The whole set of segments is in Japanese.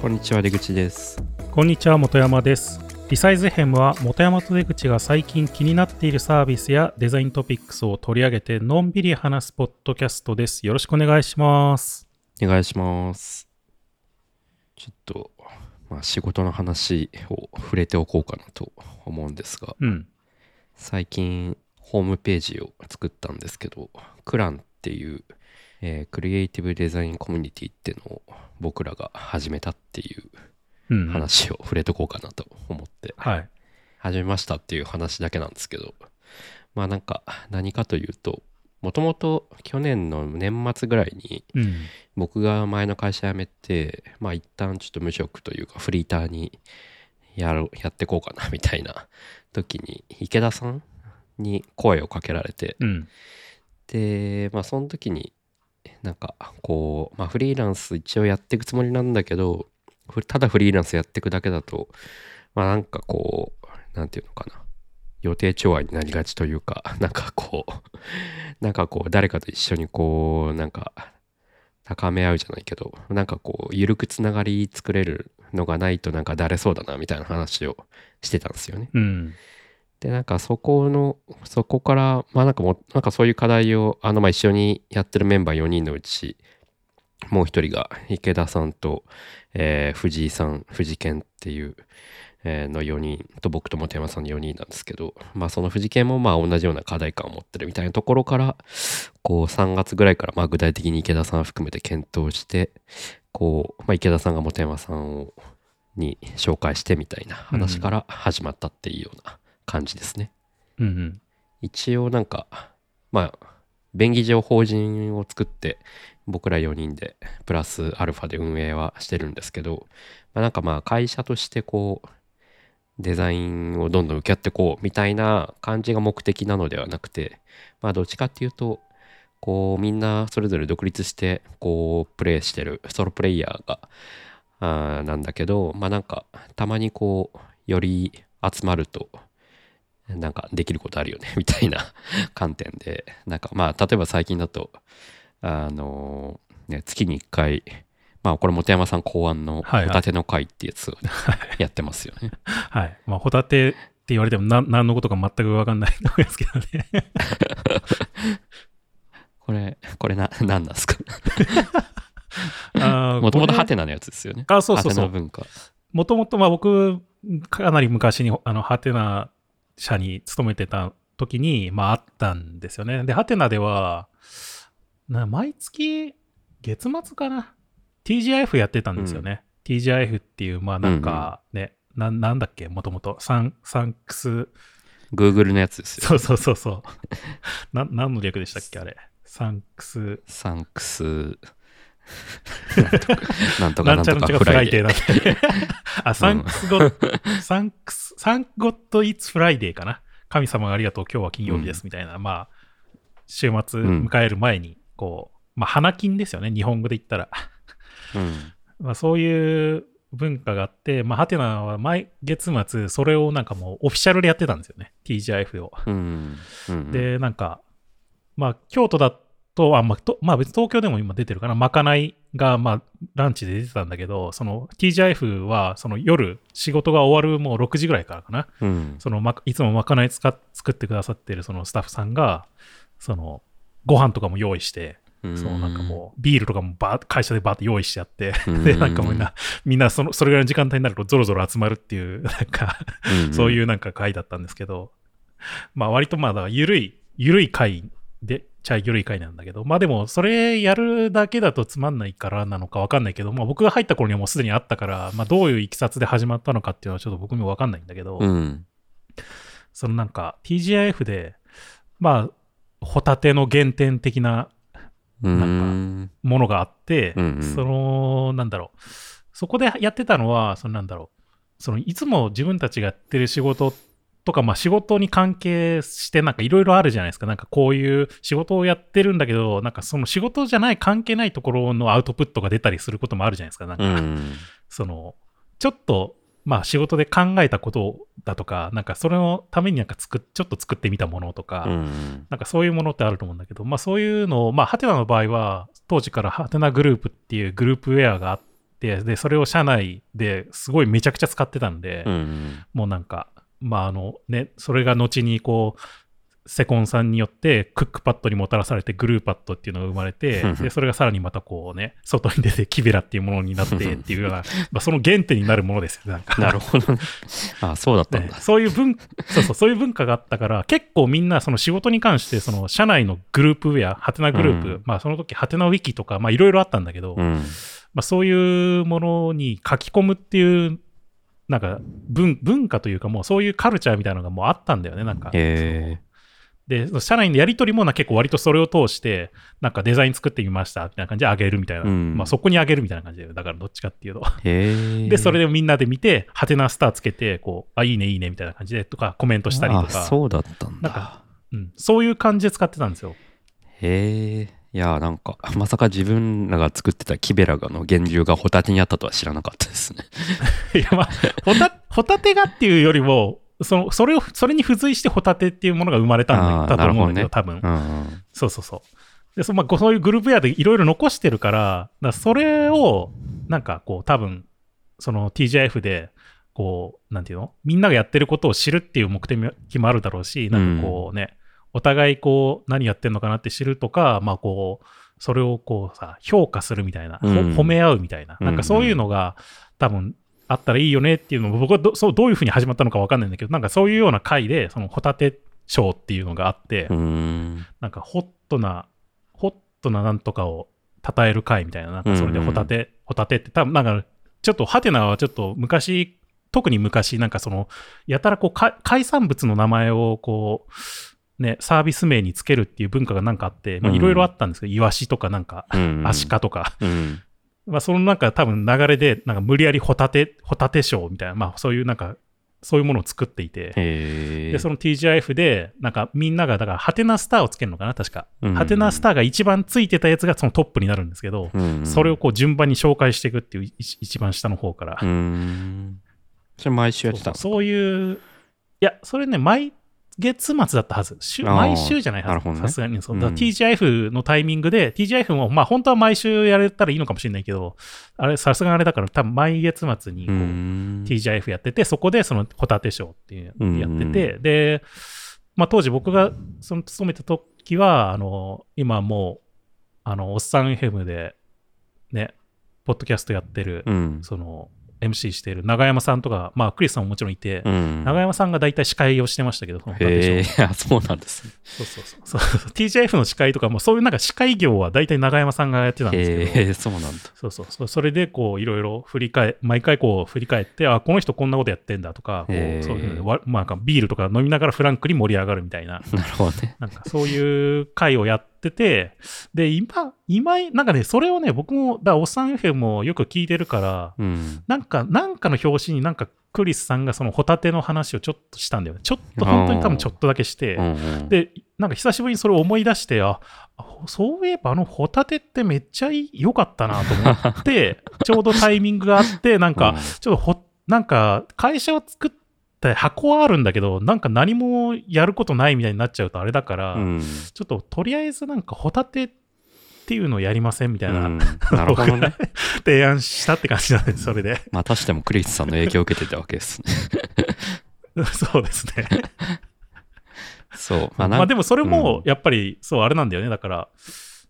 こんにちは出口です。こんにちは本山です。リサイズヘムは本山と出口が最近気になっているサービスやデザイントピックスを取り上げてのんびり話すポッドキャストです。よろしくお願いします。お願いします。ちょっとまあ仕事の話を触れておこうかなと思うんですが。うん。最近ホームページを作ったんですけどクランっていう、えークリエイティブデザインコミュニティっていうのを僕らが始めたっていううん話を触れとこうかなと思って。はい。始めましたっていう話だけなんですけど。まあなんか何かというともともと去年の年末ぐらいにうん。僕が前の会社辞めてまあ一旦ちょっと無職というかフリーターにやろうやってこうかなみたいな時に池田さんに声をかけられて。うん。でまあその時になんかこう、まあ、フリーランス一応やっていくつもりなんだけどただフリーランスやっていくだけだとまあなんかこうなんていうのかな予定調和になりがちというか なんかこうなんかこう誰かと一緒にこうなんか高め合うじゃないけどなんかこう緩くつながり作れるのがないとなんかだれそうだなみたいな話をしてたんですよね。うんで、なんかそこの、そこから、まあなんかも、なんかそういう課題を、あの、まあ一緒にやってるメンバー4人のうち、もう一人が池田さんと、えー藤井さん、藤健っていう、えーの4人と僕と本山さんの4人なんですけど、まあその藤健もまあ同じような課題感を持ってるみたいなところから、こう3月ぐらいからまあ具体的に池田さん含めて検討して、こう、まあ池田さんが本山さんを、に紹介してみたいな話から始まったっていうような感じですね。うんうん一応なんかまあ便宜上法人を作って僕ら4人でプラスアルファで運営はしてるんですけど、まあ、なんかまあ会社としてこうデザインをどんどん受け合ってこうみたいな感じが目的なのではなくてまあどっちかっていうとこうみんなそれぞれ独立してこうプレイしてるソロプレイヤーがあーなんだけどまあなんかたまにこうより集まるとなんかできることあるよね みたいな観点で。なんかまあ例えば最近だとあのね月に1回まあこれ本山さん考案のホタテの会ってやつをね、やってますよね。はい。まあホタテって言われてもな何のことか全く分かんないと思いますけどね。これこれな何なんですか？もともとハテナのやつですよね。あそうそうそう。ハテナ文化。もともとまあ僕、かなり昔に、あの、ハテナ社に勤めてた時に、まああったんですよね。で、ハテナでは、な毎月、月末かな ?TGIF やってたんですよね。TGIF っていう、まあなんかね、ななんだっけもともと、サン、サンクス、Google のやつですよ。そうそうそうそう。な、何の略でしたっけあれ。 Thanks、Thanks。なんとかなんんなちゃフとかフライデー。ライデーだ。あ、 Thanks God、Thanks、Thank God It's Friday かな。神様がありがとう、今日は金曜日です、みたいな、まあ、週末うん迎える前に、こう、まあ、花金ですよね、日本語で言ったら。うん まあ、そういう文化があって、まあ、ハテナは毎月末、それをなんかもうオフィシャルでやってたんですよね、TGIF を。うんうんで、なんか、まあ、京都だと、あまあ、とまあ、別に東京でも今出てるかな、まかないが、まあ、ランチで出てたんだけど、その TGIF は、その夜、仕事が終わるもう6時ぐらいからかな、うん。そのま、いつもまかない使っ作ってくださってるそのスタッフさんが、その、ご飯とかも用意して、うん。そうなんかもうビールとかもバー会社でバーって用意してあって、うん で、なんかみんな、みんなそのそれぐらいの時間帯になるとゾロゾロ集まるっていう、なんか、うん そういうなんか会だったんですけど、まあ割とまあだ緩い、緩い会で、ちゃ緩い会なんだけど、まあでもそれやるだけだとつまんないからなのかわかんないけど、まあ僕が入った頃にはもうすでにあったから、まあどういういきさつで始まったのかっていうのはちょっと僕にもわかんないんだけど、うん。そのなんか TGIF で、まあ、ホタテの原点的なうん。ものがあって、うんうん。その、なんだろう、そこでやってたのは、そのなんだろう、そのいつも自分たちがやってる仕事とか、まあ仕事に関係してなんかいろいろあるじゃないですか。なんかこういう仕事をやってるんだけど、なんかその仕事じゃない関係ないところのアウトプットが出たりすることもあるじゃないですか。なんか、うんその、ちょっと、まあ仕事で考えたことだとか、なんかそれのためになんか作っ、ちょっと作ってみたものとか、うんなんかそういうものってあると思うんだけど、まあそういうのを、まあハテナの場合は、当時からハテナグループっていうグループウェアがあって、で、それを社内ですごいめちゃくちゃ使ってたんで、うん。もうなんか、まああのね、それが後にこう、セコンさんによってクックパッドにもたらされてグルーパッドっていうのが生まれてうん、で、それがさらにまたこうね、外に出てキベラっていうものになってっていうような、まあその原点になるものですよ、なんか。なるほどね。あ、そうだったんねだ。そういう文、そうそう、そういう文化があったから、結構みんなその仕事に関して、その社内のグループウェア、ハテナグループ、うんまあその時ハテナウィキとか、まあいろいろあったんだけど、うん。まあそういうものに書き込むっていう、なんか文文化というかもうそういうカルチャーみたいなのがもうあったんだよね、なんか。へで、社内のやり取りもな結構割とそれを通して、なんかデザイン作ってみましたみたいな感じであげるみたいな。うんまあそこにあげるみたいな感じで、だからどっちかっていうと。で、それでみんなで見て、ハテナスターつけて、こう、あ、いいね、いいねみたいな感じで、とかコメントしたりとあ、か。そうだったんだなんか。うん、そういう感じで使ってたんですよ。へえ。いや、なんか、まさか自分らが作ってたキベラガの源流がホタテにあったとは知らなかったですね。いや、まあ、ホタ、ホタテがっていうよりも、その、それを、それに付随してホタテっていうものが生まれたんだだと思うんだけど、多分。うんうん。そうそうそう。で、そ,、まあ、そういうグループウェアでいろいろ残してるから、だそれを、なんかこう、多分、その TGIF で、こう、なんていうの？みんながやってることを知るっていう目的もあるだろうし、なんかこうね、お互いこう、何やってんのかなって知るとか、まあこう、それをこうさ、評価するみたいな、ほうん。褒め合うみたいな、うん。なんかそういうのが多分あったらいいよねっていうのも、僕はどそうどういうふうに始まったのかわかんないんだけど、なんかそういうような回で、そのホタテ賞っていうのがあって、ん。なんかホットな、ホットななんとかを称える会みたいな、なんかそれでホタテ、ホタテって多分なんか、ちょっとハテナはちょっと昔、特に昔、なんかその、やたらこうか、海産物の名前をこう、ね、サービス名につけるっていう文化がなんかあって、いろいろあったんですけど、イワシとかなんか、うん。アシカとか、うん。まあそのなんか多分流れで、なんか無理やりホタテ、ホタテショーみたいな、まあそういうなんか、そういうものを作っていて。で、その TGIF で、なんかみんなが、だから、ハテナスターをつけるのかな、確か。うんハテナスターが一番ついてたやつがそのトップになるんですけど、うんそれをこう順番に紹介していくっていうい一番下の方から。うーん。それ毎週やってたの？そうそういう、いや、それね、毎月末だったはず。週毎週じゃないはず。さすがに。そううん TGIF のタイミングで、TGIF も、まあ本当は毎週やれたらいいのかもしれないけど、あれ、さすがにあれだから、多分毎月末にこうう、ん。TGIF やってて、そこでそのホタテショーっていううんやってて、で、まあ当時僕がその勤めた時は、あの、今もう、あの、おっさん FM で、ね、ポッドキャストやってる、うん。その、MC してる長山さんとか、まあクリスさんももちろんいて、うん。長山さんが大体司会をしてましたけど、その そうなんですね。そうそうそうそうそう TGIF の司会とかもそういうなんか司会業は大体長山さんがやってたんですけど、そうなんだ。そうそうそう。それで、こう、いろいろ振り返、毎回こう、振り返って、あ、この人こんなことやってんだとか、こへーう、そういうのわまあ、ビールとか飲みながらフランクに盛り上がるみたいな、なるほどね。なんかそういう会をやってて、で、今、今、なんかね、それをね、僕も、だおっさん FM もよく聞いてるから、うん。なんか、なんかの表紙になんか、クリスさんがそのホタテの話をちょっとしたんだよね。ちょっと、本当に多分ちょっとだけして、で、なんか久しぶりにそれを思い出して、あ、あそういえばあのホタテってめっちゃ良かったなと思って、ちょうどタイミングがあって、なんか、うんちょっとほ、なんか会社を作って箱はあるんだけど、なんか何もやることないみたいになっちゃうとあれだから、うん。ちょっととりあえずなんかホタテっていうのをやりませんみたいな、うんなるほどね。提案したって感じなんです、それで。またしてもクリスさんの影響を受けてたわけですね。そうですね。そう。まあ、まあでもそれもうんやっぱりそうあれなんだよね。だから、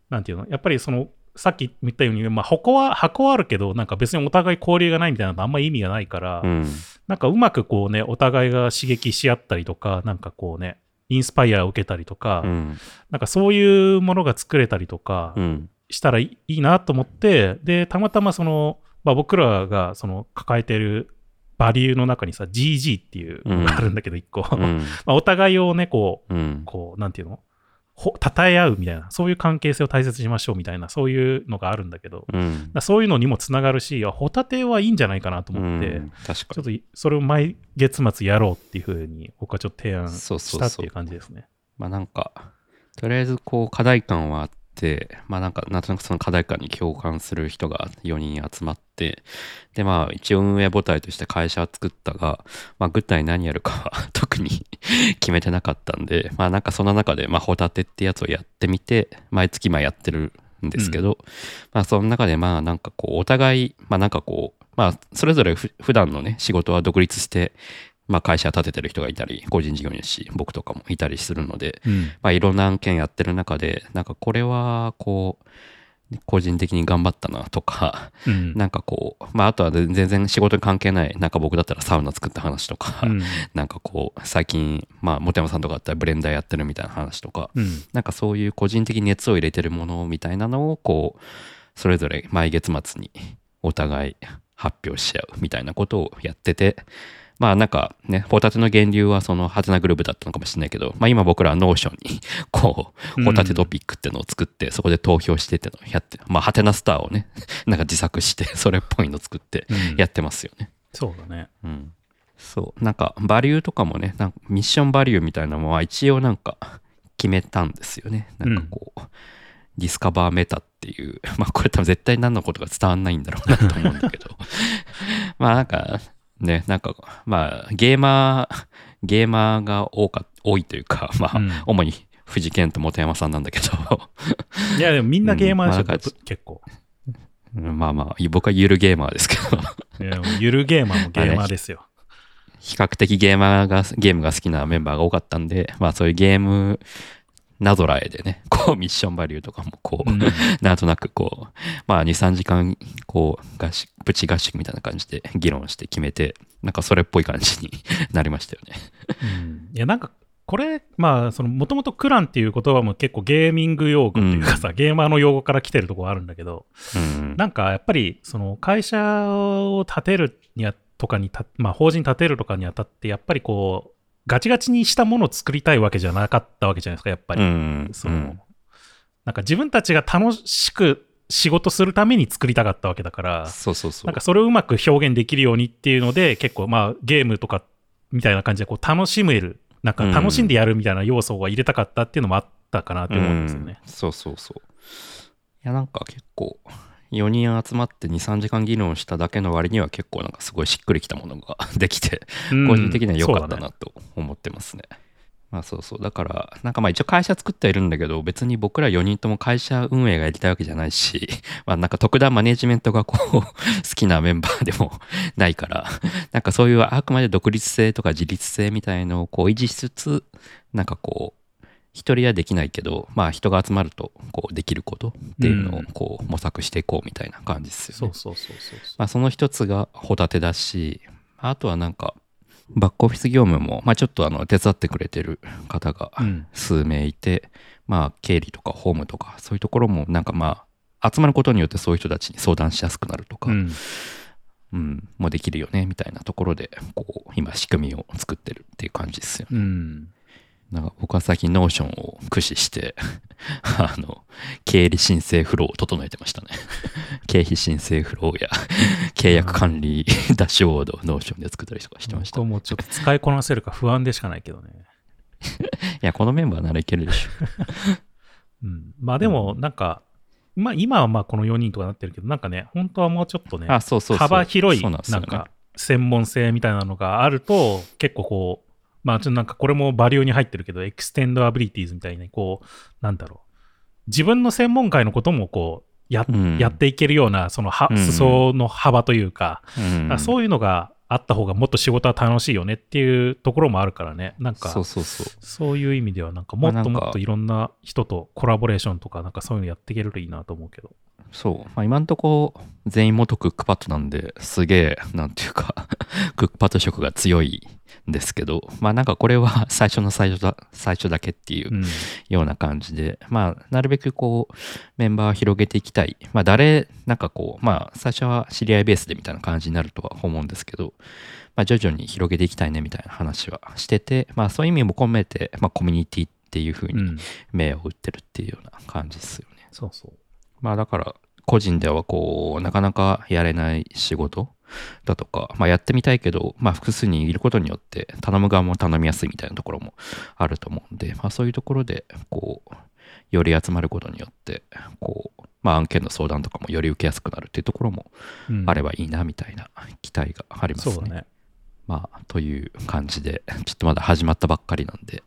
なんていうの？やっぱりその、さっき言ったように、まあ箱は、箱はあるけど、なんか別にお互い交流がないみたいなのあんまり意味がないから、うん。なんかうまくこうね、お互いが刺激し合ったりとか、なんかこうね、インスパイアを受けたりとか、うん。なんかそういうものが作れたりとかうん。したらいいなと思って、で、たまたまその、まあ僕らがその抱えてるバリューの中にさ、GG っていうのがあるんだけど、一個。うん。まあお互いをね、こう、うん。こう、なんていうの？ほ称え合うみたいな、そういう関係性を大切にしましょうみたいな、そういうのがあるんだけど、うん。らそういうのにもつながるし、あホタテはいいんじゃないかなと思って、うん確ちょ。っとそれを毎月末やろうっていうふうに、僕はちょっと提案そうそうそうしたっていう感じですね。まあなんか、とりあえずこう課題感はあって、まあなんかなんとなくその課題感に共感する人が4人集まって、でまあ一応運営母体として会社は作ったが、まあ具体何やるかは 特に 決めてなかったんで、まあなんかその中でまあホタテってやつをやってみて、毎月今やってるんですけど、まあその中でまあなんかこうお互い、まあなんかこう、まあそれぞれふ普段のね仕事は独立して、まあ会社立ててる人がいたり、個人事業主、僕とかもいたりするので、うん。まあいろんな案件やってる中で、なんかこれはこう、個人的に頑張ったなとか、うん。なんかこう、まああとは全然仕事に関係ない、なんか僕だったらサウナ作った話とか、うん。なんかこう、最近、まあ、本山さんとかだったらブレンダーやってるみたいな話とか、うん。なんかそういう個人的に熱を入れてるものみたいなのを、こう、それぞれ毎月末にお互い発表し合うみたいなことをやってて、まあなんかね、ホタテの源流はそのハテナグループだったのかもしれないけど、まあ今僕らは Notion に、こう、ホタテトピックってのを作って、そこで投票してってのをやって、まあハテナスターをね、なんか自作して、それっぽいの作ってうん。やってますよね。そうだね。うん、そう。なんかバリューとかもねなんかミッションバリューみたいなのは一応なんか決めたんですよね。なんかこう、ディスカバーメタっていうまあこれ多分絶対何のことか伝わんないんだろうなと思うんだけど。まあなんかねなんかまあゲーマー ゲーマーが多か多いというか まあ、うん主に藤健と本山さんなんだけどいや、でもみんなゲーマーでしょ、うんまあなんか結構。うんまあまあ僕はゆるゲーマーですけどいや、もうゆるゲーマーも ゲーマーですよ。比較的ゲーマーが、ゲームが好きなメンバーが多かったんで、まあそういうゲームなぞらえでね、こうミッションバリューとかもこう、うん なんとなくこう、まあ2、3時間、こう、合宿、プチ合宿みたいな感じで議論して決めて、なんかそれっぽい感じに なりましたよね。うんいや、なんか、これ、まあ、その、もともとクランっていう言葉も結構ゲーミング用語っていうかさ、ゲーマーの用語から来てるところあるんだけど、うん。なんかやっぱり、その、会社を立てるにあとかにた、まあ、法人立てるとかにあたって、やっぱりこう、ガチガチにしたものを作りたいわけじゃなかったわけじゃないですか、やっぱり。うん。その、なんか自分たちが楽しく仕事するために作りたかったわけだから、そうそうそう。なんかそれをうまく表現できるようにっていうので、結構まあゲームとかみたいな感じでこう楽しめる、なんか楽しんでやるみたいな要素を入れたかったっていうのもあったかなって思うんですよね。うんそうそうそう。いや、なんか結構、4人集まって2、3時間議論しただけの割には結構なんかすごいしっくりきたものが できて、うん個人的には良かったなと思ってますね。まあそうそう。だから、なんかまあ一応会社作ってはいるんだけど、別に僕ら4人とも会社運営がやりたいわけじゃないし、まあなんか特段マネジメントがこう、好きなメンバーでもないから、なんかそういうあくまで独立性とか自立性みたいのをこう維持しつつ、なんかこう、一人はできないけど、まあ人が集まるとこうできることっていうのをうん。こう模索していこうみたいな感じですよね。そうそうそうそうまあ、その一つがホタテだし、あとはなんか、バックオフィス業務も、まあ、ちょっとあの手伝ってくれてる方がうん。数名いて、まあ、経理とか法務とか、そういうところも、なんかまあ、集まることによってそういう人たちに相談しやすくなるとか、ううん、んもうできるよね、みたいなところで、こう、今、仕組みを作ってるっていう感じですよね。うんなんか僕は最近 Notion を駆使して、あの、経理申請フローを整えてましたね。経費申請フローや契約管理ダッシュボードを Notion で作ったりとかしてました。い僕もちょっと使いこなせるか不安でしかないけどね。や、このメンバーならいけるでしょ。うん、まあでもなんか、まあ今はまあこの4人とかなってるけど、なんかね、本当はもうちょっとね、あ、そうそう。幅広いなんか専門性みたいなのがあると結構こうまあちょっとなんかこれもバリューに入ってるけど Extend Abilities みたいにこうなんだろう。自分の専門界のこともこうや,、うん。やっていけるようなそのはうん。裾の幅というか,、うん。そういうのがあった方がもっと仕事は楽しいよねっていうところもあるからね。なんかそうそうそう。そういう意味ではなんかもっともっといろんな人とコラボレーションとかなんかそういうのやっていけるといいなと思うけど。そう。まあ、今んとこ全員元クックパッドなんで、すげえ、なんていうか、クックパッド色が強いんですけど、まあなんかこれは 最初の最初だ、最初だけっていううんような感じで、まあ、なるべくこう、メンバーを広げていきたい。まあ、誰、なんかこう、まあ、最初は知り合いベースでみたいな感じになるとは思うんですけど、まあ、徐々に広げていきたいねみたいな話はしてて、まあ、そういう意味も込めて、まあ、コミュニティっていう風にうん目を打ってるっていうような感じですよね。そうそうまあ、だから、個人ではこう、なかなかやれない仕事だとか、まあ、やってみたいけど、まあ、複数人いることによって、頼む側も頼みやすいみたいなところもあると思うんで、まあ、そういうところで、こう、より集まることによって、こう、まあ、案件の相談とかもより受けやすくなるっていうところもうん。あればいいな、みたいな期待がありますね。そうだね。まあ、という感じで、ちょっとまだ始まったばっかりなんで、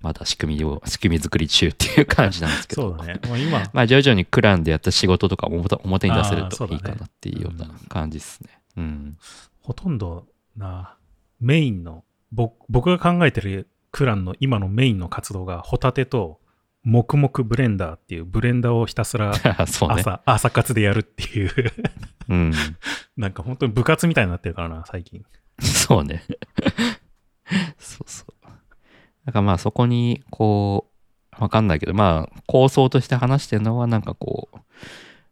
まだ仕組みを、仕組み作り中っていう感じなんですけど。そうだね。もう今、まあ徐々にクランでやった仕事とかも表表に出せるといいかなっていうような感じですね。うん。ほとんどな、メインの、ぼ僕が考えてるクランの今のメインの活動が、ホタテと、黙々ブレンダーっていうブレンダーをひたすら そうね。朝、朝活でやるっていう、うん。なんか本当に部活みたいになってるからな、最近。そうね。そうそう。だからまあそこに、こう、わかんないけど、まあ構想として話してるのはなんかこう、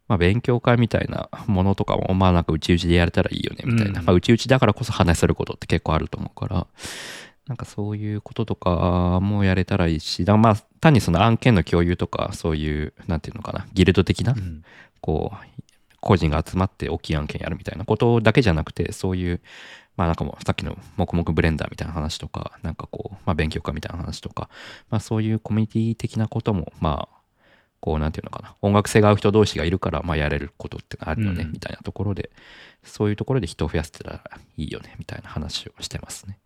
まあ勉強会みたいなものとかも、まあなんかうちうちでやれたらいいよねみたいな。うんまあうちうちだからこそ話せることって結構あると思うから、なんかそういうこととかもやれたらいいし、だまあ単にその案件の共有とか、そういう、なんていうのかな、ギルド的なうんこう、個人が集まって大きい案件やるみたいなことだけじゃなくて、そういう、まあなんかもうさっきの黙々ブレンダーみたいな話とか、なんかこう、まあ勉強会みたいな話とか、まあそういうコミュニティ的なことも、まあ、こうなんていうのかな、音楽性が合う人同士がいるから、まあやれることってあるよね、うんみたいなところで、そういうところで人を増やせたらいいよね、みたいな話をしてますね。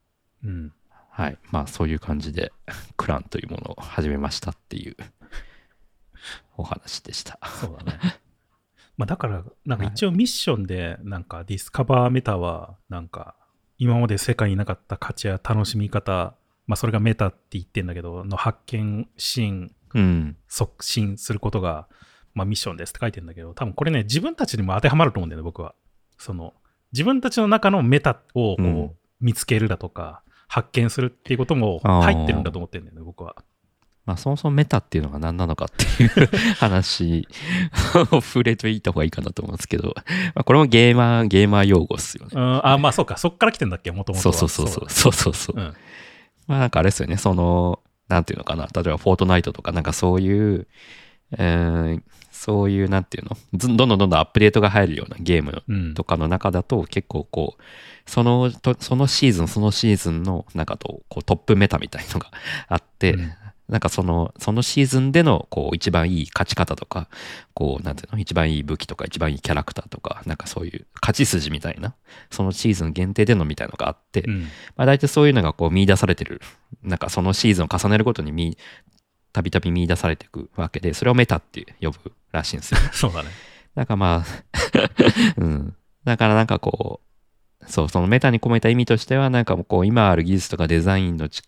うん。はい。まあそういう感じで、クランというものを始めましたっていうお話でした。そうだね。まあだから、なんか一応ミッションで、なんかディスカバーメタは、なんか今まで世界になかった価値や楽しみ方、まあそれがメタって言ってんだけど、の発見シーン、うん。促進することが、まあミッションですって書いてんだけど、多分これね、自分たちにも当てはまると思うんだよね、僕は。その、自分たちの中のメタをこううん見つけるだとか、発見するっていうことも入ってるんだと思ってるんだよね、僕は。まあそもそもメタっていうのが何なのかっていう話 を触れていた方がいいかなと思うんですけど、まあ、これもゲーマー、ゲーマー用語っすよね。うん、あ、まあそうか、そっから来てんだっけ、もともとは。そうそうそうそう。そうそうそう。うん。まあなんかあれですよね、その、なんていうのかな、例えばフォートナイトとかなんかそういう、えーそういうなんていうの、ずどんどんどんどんアップデートが入るようなゲームうん。とかの中だと結構こう、そのと、そのシーズン、そのシーズンのなんかとこうトップメタみたいのがあって、うんなんかその、そのシーズンでの、こう、一番いい勝ち方とか、こう、なんていうの、一番いい武器とか、一番いいキャラクターとか、なんかそういう勝ち筋みたいな、そのシーズン限定でのみたいのがあって、うん。まあ大体そういうのがこう見出されてる、なんかそのシーズンを重ねるごとに見、たびたび見出されていくわけで、それをメタって呼ぶらしいんですよ。そうだね。なんかまあ、うん。だからなんかこう、そう、そのメタに込めた意味としては、なんかこう、今ある技術とかデザインのち、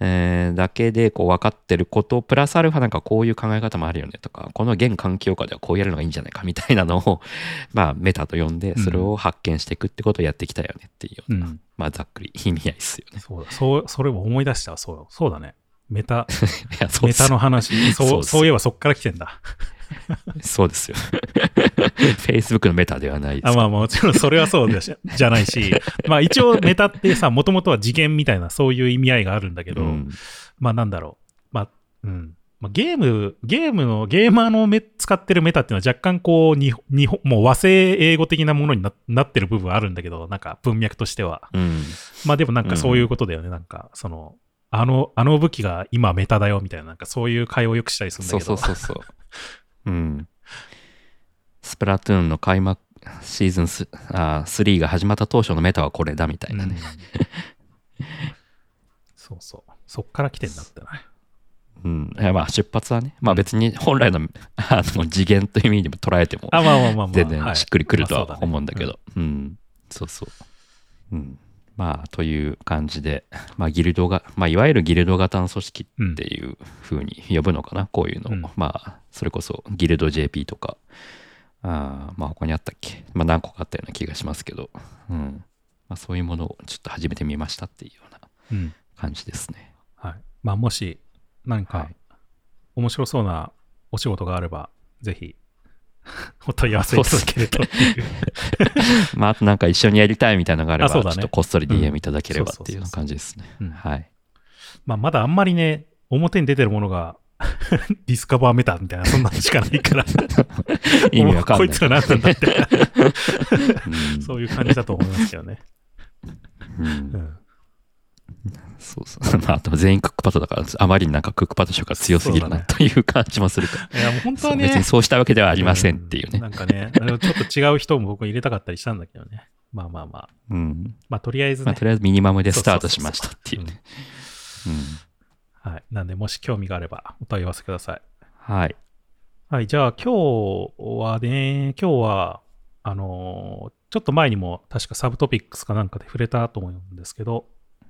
えーだけでこう分かってること、プラスアルファなんかこういう考え方もあるよねとか、この現環境下ではこうやるのがいいんじゃないかみたいなのを、まあメタと呼んで、それを発見していくってことをやってきたよねっていうような、うん。まあざっくり意味合いですよね。そうだ。そう、それを思い出したわ。そう、そうだね。メタ、メタの話。そう、そういえばそっから来てんだ。そうですよ。Facebook のメタではないですあまあもちろんそれはそうだし じゃないし、まあ一応メタってさ、もともとは次元みたいなそういう意味合いがあるんだけど、うんまあなんだろう。まあ、うん。まあ、ゲーム、ゲームの、ゲーマーのメ使ってるメタっていうのは若干こう、に日本、もう和製英語的なものにななってる部分あるんだけど、なんか文脈としては。うん。まあでもなんかそういうことだよね。なんか、その、あの、あの武器が今メタだよみたいな、なんかそういう会話をよくしたりするんだそうけど。そうそうそう。うん。スプラトゥーンの開幕シーズンスあー3が始まった当初のメタはこれだみたいなね。うんそうそう。そっから来てんだってな。うん。いやまあ出発はね、まあ別に本来の あの次元という意味でも捉えてもあ、まあまあまあまあ。全然はいしっくりくるとは思うんだけど。うん。そうそう。うん。まあという感じで、まあギルドが、まあいわゆるギルド型の組織っていう風に呼ぶのかな、こういうのを。うんまあそれこそギルド JP とか、あーまあ他にあったっけまあ何個かあったような気がしますけど、うん。まあそういうものをちょっと始めてみましたっていうようなうん。感じですね。はい。まあもし、なんかはい、面白そうなお仕事があれば、ぜひ、お問い合わせいただけるとっていう。まああとなんか一緒にやりたいみたいなのがあれば、ちょっとこっそりうん DM いただければっていう感じですね。うんはい。まあまだあんまりね、表に出てるものが、ディスカバーメタみたいな、そんなのしかないから、意味わかんない。こいつは何なんだって、うんそういう感じだと思いますけどね。うんうん。そうそう。まあ、あと全員クックパッドだから、あまりになんかクックパッド色が強すぎるなという感じもするから。いや、もう本当はね、そう別にそうしたわけではありませんっていうね。んなんかね、ちょっと違う人も僕入れたかったりしたんだけどね。まあまあまあ。うん。まあとりあえずまあ、ね。とりあえずミニマムでスタートしましたっていうね。うん。はい。なんで、もし興味があればお問い合わせください。はい。はい。じゃあ、今日はね、今日は、あのーちょっと前にも確かサブトピックスかなんかで触れたと思うんですけど、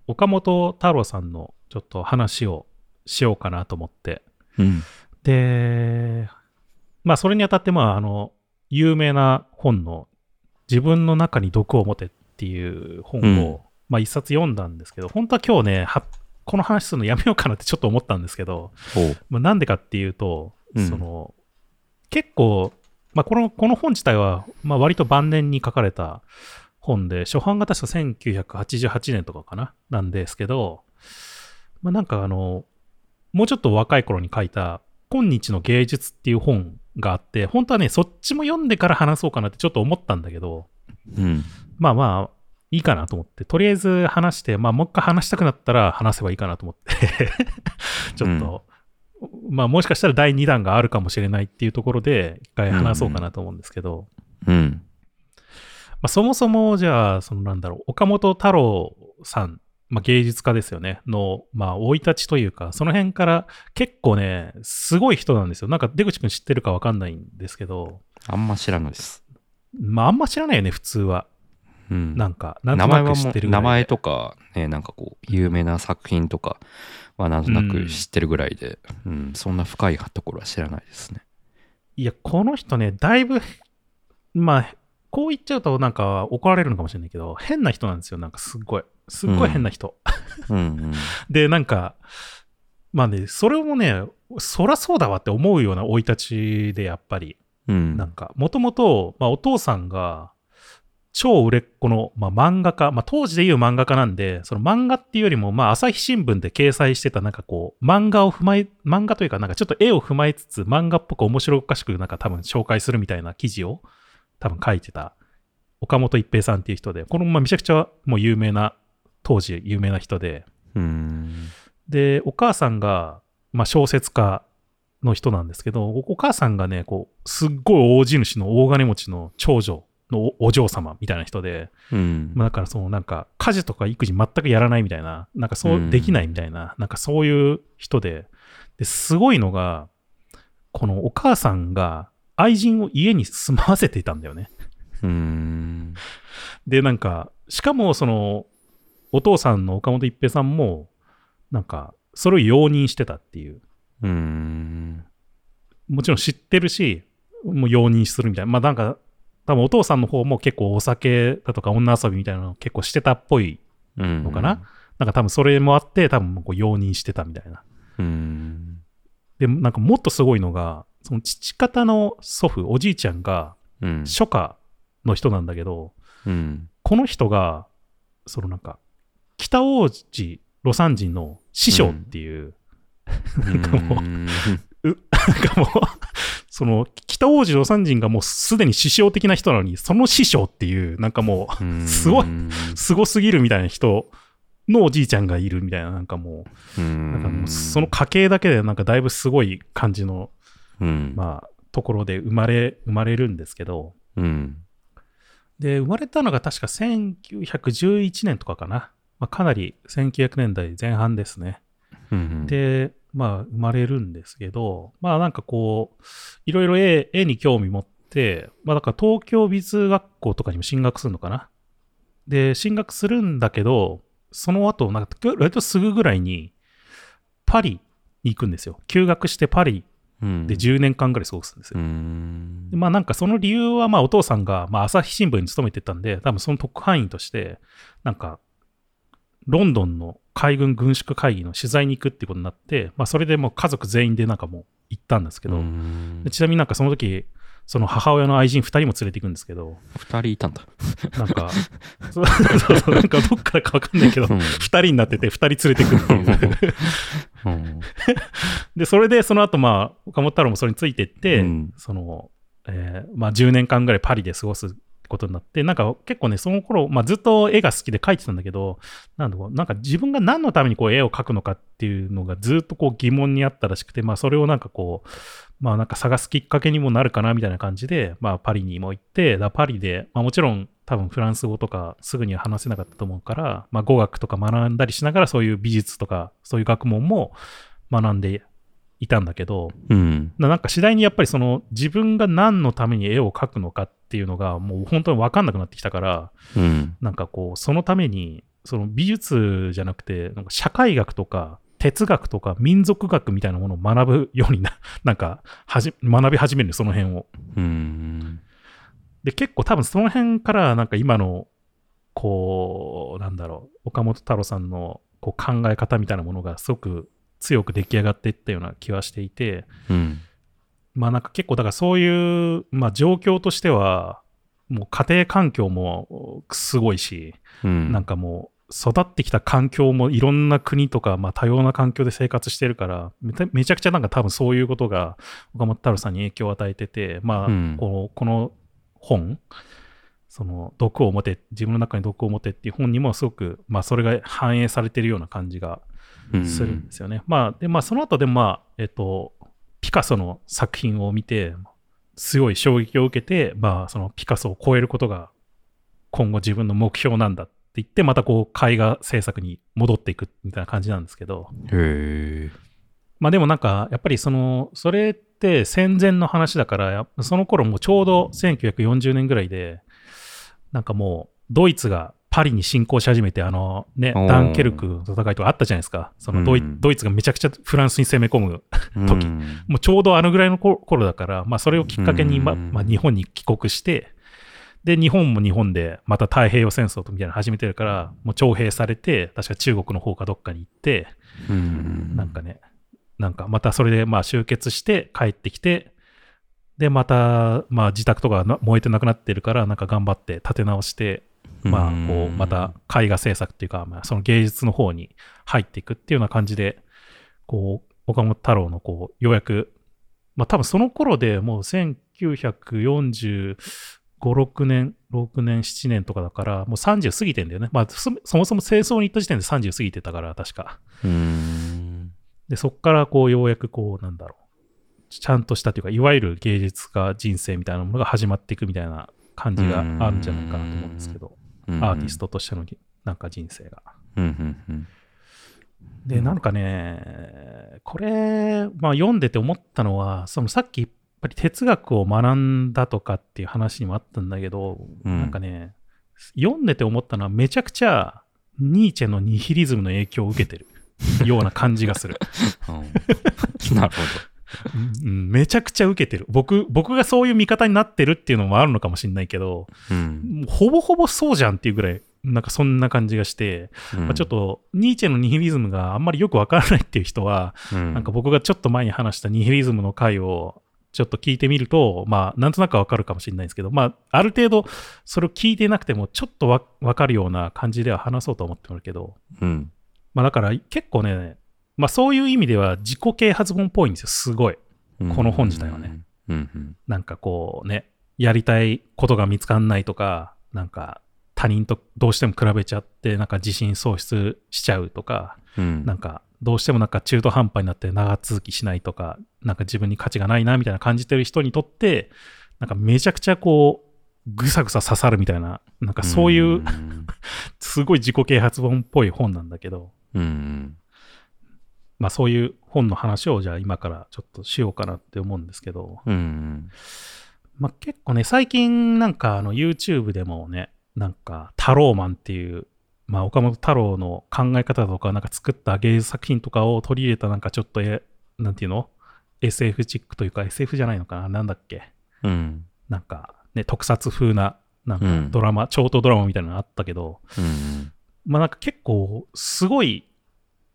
岡本太郎さんのちょっと話をしようかなと思って。うん。で、まあ、それにあたって、まあ、あの、有名な本の、自分の中に毒を持てっていう本を、うんまあ、一冊読んだんですけど、本当は今日ね、はこの話するのやめようかなってちょっと思ったんですけど。まあ、なんでかっていうと、うんその、結構、まあ、この、この本自体は、まあ、割と晩年に書かれた本で、初版が確か1988年とかかな？なんですけど、まあ、なんかあの、もうちょっと若い頃に書いた、今日の芸術っていう本があって、本当はね、そっちも読んでから話そうかなってちょっと思ったんだけど、うん。まあまあ、いいかなと思って、とりあえず話して、まあもう一回話したくなったら話せばいいかなと思って、ちょっと、まあもしかしたら第2弾があるかもしれないっていうところで、一回話そうかなと思うんですけど、うん。まあそもそもじゃあ、そのなんだろう、岡本太郎さん、まあ芸術家ですよね、の、まあ生い立ちというか、その辺から結構ね、すごい人なんですよ。なんか出口くん知ってるかわかんないんですけど、あんま知らないです。まああんま知らないよね、普通は。うん。なんか、なんとなく知ってる名前とか、ね、なんかこう、有名な作品とかはなんとなく知ってるぐらいで、うん、そんな深いところは知らないですね。いや、この人ね、だいぶ、まあ、こう言っちゃうとなんか怒られるのかもしれないけど、変な人なんですよ。なんかすっごい。すっごい変な人。うん、うん。で、なんか、まあね、それもね、そらそうだわって思うような生い立ちで、やっぱり。うん。なんか、もともと、まあ、お父さんが、超売れっ子の、まあ、漫画家、まあ、当時で言う漫画家なんで、その漫画っていうよりも、まあ、朝日新聞で掲載してた、なんかこう、漫画を踏まえ、漫画というか、なんかちょっと絵を踏まえつつ、漫画っぽく面白おかしく、なんか多分紹介するみたいな記事を、多分書いてた、岡本一平さんっていう人で、この、まあ、めちゃくちゃもう有名な、当時有名な人で、うん。で、お母さんが、まあ、小説家の人なんですけど、おお母さんがね、こう、すっごい大地主の大金持ちの長女のおお嬢様みたいな人で、うん。まあ、だからそのなんか、家事とか育児全くやらないみたいな、なんかそうう、んできないみたいな、なんかそういう人で、で、すごいのが、このお母さんが愛人を家に住まわせていたんだよね。うん。で、なんか、しかもその、お父さんの岡本一平さんも、なんか、それを容認してたっていう。うん。もちろん知ってるし、もう容認するみたいな。まあなんか、多分お父さんの方も結構お酒だとか女遊びみたいなの結構してたっぽいうん。のかな、なんか多分それもあって、多分こう容認してたみたいな。うん。で、なんかもっとすごいのが、その父方の祖父、おじいちゃんがうん。初夏の人なんだけど、うん。この人が、そのなんか、北王子魯山人の師匠っていう、なんかもう なんかもう、その、北王子魯山人がもうすでに師匠的な人なのに、その師匠っていう、なんかもうんすごいう、すごすぎるみたいな人のおじいちゃんがいるみたいな、なんかもう、うん。なんかもう、その家系だけでなんかだいぶすごい感じの、うん。まあ、ところで生まれ、生まれるんですけど、うん。で、生まれたのが確か1911年とかかな。まあ、かなり1900年代前半ですね。うん。で、まあ、生まれるんですけど、まあ、なんかこう、いろいろ絵絵に興味持って、まあ、だから東京美術学校とかにも進学するのかな。で、進学するんだけど、その後、なんか、割とすぐぐらいに、パリに行くんですよ。休学してパリうん、で10年間ぐらい過ごすんですうよ。んで。まあなんかその理由はまあお父さんがまあ朝日新聞に勤めてたんで、多分その特派員として、なんか、ロンドンの海軍軍縮会議の取材に行くっていうことになって、まあそれでもう家族全員でなんかもう行ったんですけど、ちなみになんかその時、その母親の愛人2人も連れて行くんですけど、二人いたんだ。なんか、そうそうそう、なんかどっからかわかんないけど、うん。2人になってて2人連れてくっていう。うん。で、それでその後まあ、岡本太郎もそれについてって、うん。その、えーまあ10年間ぐらいパリで過ごすことになって、なんか結構ね、その頃、まあずっと絵が好きで描いてたんだけど、なんだろう、なんか自分が何のためにこう絵を描くのかっていうのがずっとこう疑問にあったらしくて、まあそれをなんかこう、まあなんか探すきっかけにもなるかなみたいな感じで、まあパリにも行って、だパリで、まあもちろん多分フランス語とかすぐには話せなかったと思うから、まあ、語学とか学んだりしながらそういう美術とかそういう学問も学んでいたんだけど、うん。ななんか次第にやっぱりその自分が何のために絵を描くのかっていうのがもう本当に分かんなくなってきたから、うん。なんかこう、そのために、その美術じゃなくて、なんか社会学とか哲学とか民族学みたいなものを学ぶようにな、なんかはじ、学び始める、その辺を。うん。で、結構多分その辺から、なんか今の、こう、なんだろう、岡本太郎さんのこう考え方みたいなものがすごく強く出来上がっていったような気はしていて、うん。まあなんか結構だからそういう、まあ状況としては、もう家庭環境もすごいし、うん。なんかもう育ってきた環境もいろんな国とか、まあ、多様な環境で生活してるからめちゃくちゃなんか多分そういうことが岡本太郎さんに影響を与えてて、まあうんこのこの本その毒を持て自分の中に毒を持てっていう本にもすごく、まあ、それが反映されてるような感じがうんするんですよね。まあでまあその後でまあえっとピカソの作品を見てすごい衝撃を受けて、まあ、そのピカソを超えることが今後自分の目標なんだって言ってまたこう絵画制作に戻っていくみたいな感じなんですけどへえ。まあでもなんかやっぱりそのそれって戦前の話だからその頃もうちょうど1940年ぐらいでなんかもうドイツがパリに侵攻し始めてあのねダンケルクの戦いとかあったじゃないですか。そのドイ,、うんドイツがめちゃくちゃフランスに攻め込む時うん。もうちょうどあのぐらいの頃頃だから、まあ、それをきっかけに、まうん。まあ、日本に帰国して、で、日本も日本で、また太平洋戦争とみたいなの始めてるから、もう徴兵されて、確か中国の方かどっかに行って、うん。なんかね、なんかまたそれでまあ集結して帰ってきて、で、また、まあ自宅とかな燃えてなくなってるから、なんか頑張って立て直して、まあ、こう、また絵画制作っていうか、まあ、その芸術の方に入っていくっていうような感じで、こう、岡本太郎の、こう、ようやく、まあ、多分その頃でもう1945、6年、6年、7年とかだから、もう30過ぎてんだよね。まあ、そそもそも戦争に行った時点で30過ぎてたから、確か。うん。で、そこから、こう、ようやく、こう、なんだろう。ちゃんとしたというか、いわゆる芸術家人生みたいなものが始まっていくみたいな感じがあるんじゃないかなと思うんですけど。アーティストとしてのなんか人生が。で、なんかね、これ、まあ読んでて思ったのは、そのさっきやっぱり哲学を学んだとかっていう話にもあったんだけど、うん。なんかね、読んでて思ったのはめちゃくちゃニーチェのニヒリズムの影響を受けてるような感じがする。うん。なるほうんめちゃくちゃ受けてる。僕、僕がそういう見方になってるっていうのもあるのかもしれないけど、ど。うんほぼほぼそうじゃんっていうぐらい、なんかそんな感じがして、まあ、ちょっ、とニーチェのニヒリズムがあんまりよくわからないっていう人は、うんなんか僕がちょっと前に話したニヒリズムの回をちょっと聞いてみると、まあなんとなくわかるかもしれないんですけど、まあある程度それを聞いてなくてもちょっとわわかるような感じでは話そうと思ってるけど、うんまあだから結構ね、まあそういう意味では自己啓発本っぽいんですよ、すごい。この本自体はね。うんうん。なんかこうね、やりたいことが見つかんないとか、なんか他人とどうしても比べちゃって、なんか自信喪失しちゃうとか、うん。なんかどうしてもなんか中途半端になって長続きしないとか、なんか自分に価値がないなみたいな感じてる人にとって、なんかめちゃくちゃこう、ぐさぐさ刺さるみたいな、なんかそういう、ん。すごい自己啓発本っぽい本なんだけど、うんまあそういう本の話をじゃあ今からちょっとしようかなって思うんですけど、うんまあ結構ね、最近なんかあの YouTube でもね、なんかタローマンっていう、まあ岡本太郎の考え方とか、なんか作った芸術作品とかを取り入れたなんかちょっとえ、なんていうの ?SF チックというか SF じゃないのかな？なんだっけ？うん。なんかね、特撮風な、なんかうん。ドラマ、ショートドラマみたいなのあったけど、うん。まあなんか結構すごい、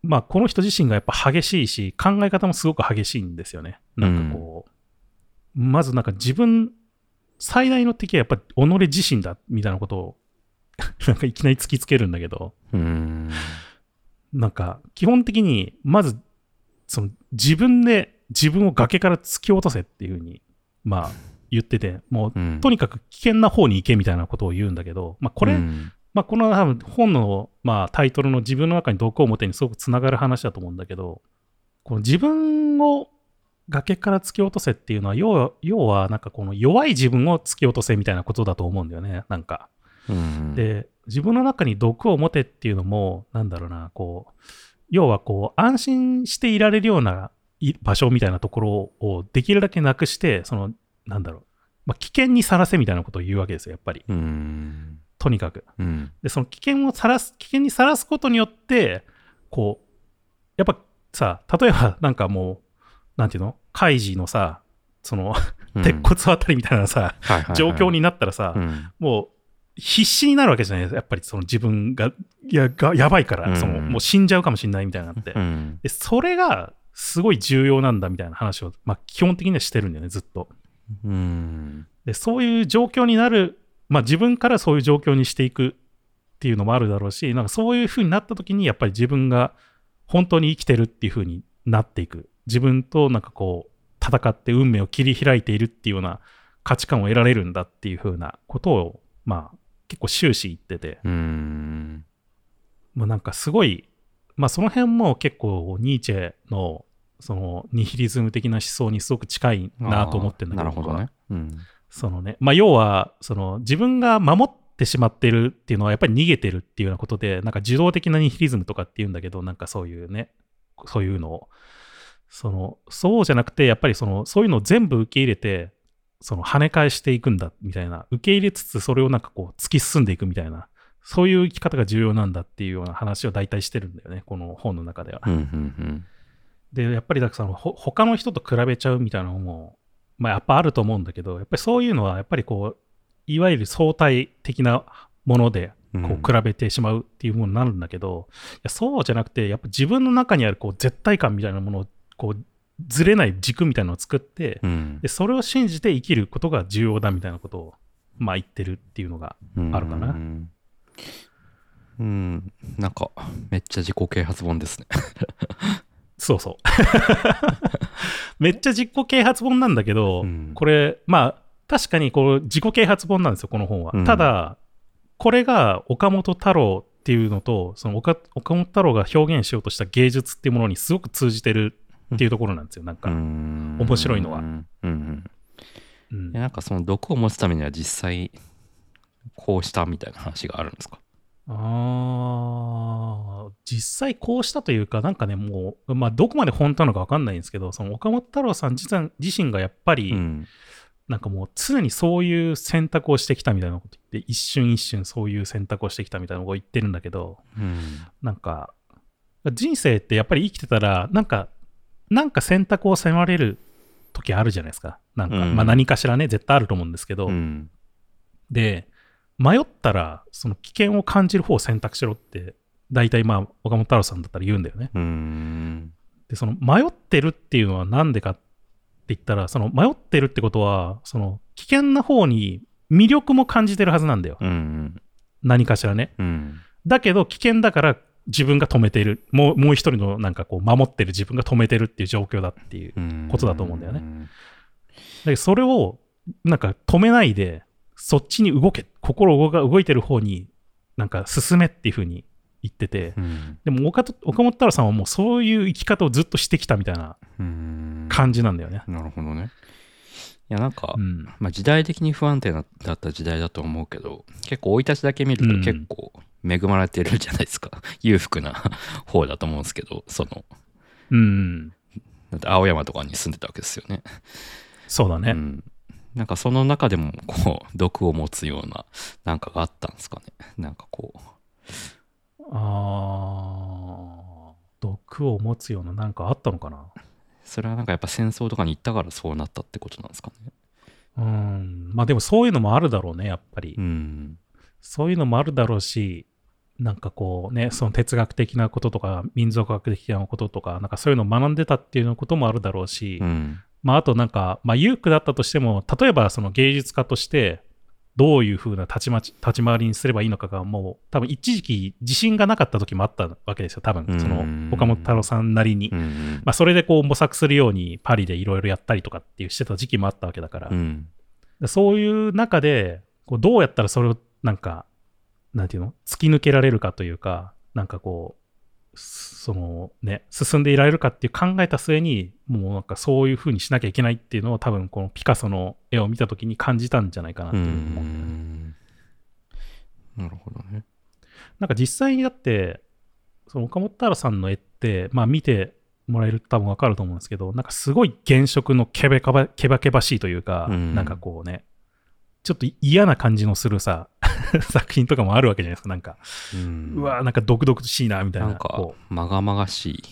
まあこの人自身がやっぱ激しいし、考え方もすごく激しいんですよね。なんかこう、まずなんか自分、最大の敵はやっぱ己自身だみたいなことを、なんかいきなり突きつけるんだけど、うん。なんか基本的にまずその自分で自分を崖から突き落とせっていうふうに、まあ言ってて、もううん。とにかく危険な方に行けみたいなことを言うんだけど、まあこれ、うんまあ、この多分本の、まあ、タイトルの自分の中に毒を表にすごくつながる話だと思うんだけど、この自分を崖から突き落とせっていうのは、要は、要はなんかこの弱い自分を突き落とせみたいなことだと思うんだよね。なんか、うん、で、自分の中に毒を持てっていうのも、なんだろうな、こう、要はこう、安心していられるようない場所みたいなところをできるだけなくして、その、なんだろう、まあ、危険にさらせみたいなことを言うわけですよ、やっぱり。うん。とにかく。うん。で、その危険をさらす、危険にさらすことによって、こう、やっぱさ、例えばなんかもう、なんていうの？カイジのさ、その、うん鉄骨あたりみたいなさ、はいはいはい状況になったらさ、うんもう必死になるわけじゃないですか。やっぱりその自分が、いや、がやばいから、うんそのもう死んじゃうかもしれないみたいになって。うん。で、それがすごい重要なんだみたいな話を、まあ基本的にはしてるんだよね、ずっと。うん。で、そういう状況になる、まあ自分からそういう状況にしていくっていうのもあるだろうし、なんかそういう風になった時に、やっぱり自分が本当に生きてるっていう風になっていく。自分となんかこう、戦って運命を切り開いているっていうような価値観を得られるんだっていう風なことを、まあ結構終始言ってて、うん。まあなんかすごい、まあその辺も結構ニーチェのそのニヒリズム的な思想にすごく近いなと思ってるんだけど、なるほどね。うん。そのね、まあ要は、その自分が守ってしまってるっていうのはやっぱり逃げてるっていうようなことで、なんか受動的なニヒリズムとかっていうんだけど、なんかそういうね、そういうのを、その、そうじゃなくて、やっぱりその、そういうのを全部受け入れて、その跳ね返していくんだみたいな、受け入れつつそれをなんかこう突き進んでいくみたいな、そういう生き方が重要なんだっていうような話を大体してるんだよね、この本の中では。うん。うん。で、やっぱりだからそのほ他の人と比べちゃうみたいなのも、まあやっぱあると思うんだけど、やっぱりそういうのはやっぱりこう、いわゆる相対的なもので、うん。こう比べてしまうっていうものになるんだけど、いやそうじゃなくて、やっぱ自分の中にあるこう絶対感みたいなものを、こう、ずれない軸みたいなのを作って、うんで、それを信じて生きることが重要だみたいなことを、まあ言ってるっていうのが、あるかなうん。うん。なんか、めっちゃ自己啓発本ですね。そうそう。めっちゃ自己啓発本なんだけど、うん。これ、まあ、確かにこう自己啓発本なんですよ、この本は。うん。ただ、これが岡本太郎っていうのと、その岡岡本太郎が表現しようとした芸術っていうものにすごく通じてるっていうところなんですよ、なんか。面面白いのは。なんかその毒を持つためには実際こうしたみたいな話があるんですか？あー実際こうしたというか、なんかね、もう、まあ、どこまで本当なのか分かんないんですけど、その岡本太郎さん自身自身がやっぱり、うん。なんかもう常にそういう選択をしてきたみたいなこと言って、一瞬一瞬そういう選択をしてきたみたいなことを言ってるんだけど、うん。なんか、人生ってやっぱり生きてたら、なんか、なんか選択を迫られる時あるじゃないですか。なんか、うんまあ何かしらね、絶対あると思うんですけど、うん。で、迷ったら、その危険を感じる方を選択しろって、大体まあ、岡本太郎さんだったら言うんだよね。うん。で、その迷ってるっていうのはなんでかって言ったら、その迷ってるってことは、その危険な方に魅力も感じてるはずなんだよ。うん。何かしらね。うん。だけど危険だから自分が止めてる。もうもう一人のなんかこう守ってる自分が止めてるっていう状況だっていう。ことだと思うんだよねけどそれをなんか止めないで、そっちに動け。心が動いてる方になんか進めっていうふうに言ってて。うん。でも岡と岡本太郎さんはもうそういう生き方をずっとしてきたみたいなうん。感じなんだよね。なるほどね。いやなんか、うん。まあ、時代的に不安定なだった時代だと思うけど結構生い立ちだけ見るうんと結構恵まれてるじゃないですか、裕福な 方だと思うんですけどそのうん。だって青山とかに住んでたわけですよね。そうだね。うん、なんかその中でもこう毒を持つようななんかがあったんですかねなんかこうあー毒を持つようななんかあったのかな？それはなんかやっぱ戦争とかに行ったからそうなったってことなんですかね。うん。まあでもそういうのもあるだろうね、やっぱり。うんそういうのもあるだろうし、なんかこうね、その哲学的なこととか、民族学的なこととか、なんかそういうのを学んでたっていうようなこともあるだろうし、うんまああとなんか、まあ裕福だったとしても、例えばその芸術家として、どういう風な立ちまち立ち回りにすればいいのかが、もう多分一時期自信がなかった時もあったわけですよ、多分。そのうん岡本太郎さんなりに。うんまあそれでこう模索するようにパリでいろいろやったりとかっていうしてた時期もあったわけだから、うん。でそういう中で、こうどうやったらそれをなんか、なんていうの？突き抜けられるかというか、なんかこう、そのね、進んでいられるかっていう考えた末に、もうなんかそういう風にしなきゃいけないっていうのを多分このピカソの絵を見た時に感じたんじゃないかなってういう思う。んなるほどね。なんか実際にだって、その岡本太郎さんの絵って、まあ見てもらえると多分わかると思うんですけど、なんかすごい原色のケバケバケバケバしいというか、うんなんかこうね、ちょっと嫌な感じのするさ、作品とかもあるわけじゃないですか。なんか、うんうわーなんか毒々しいな、みたいな。なんかこ、まがまがし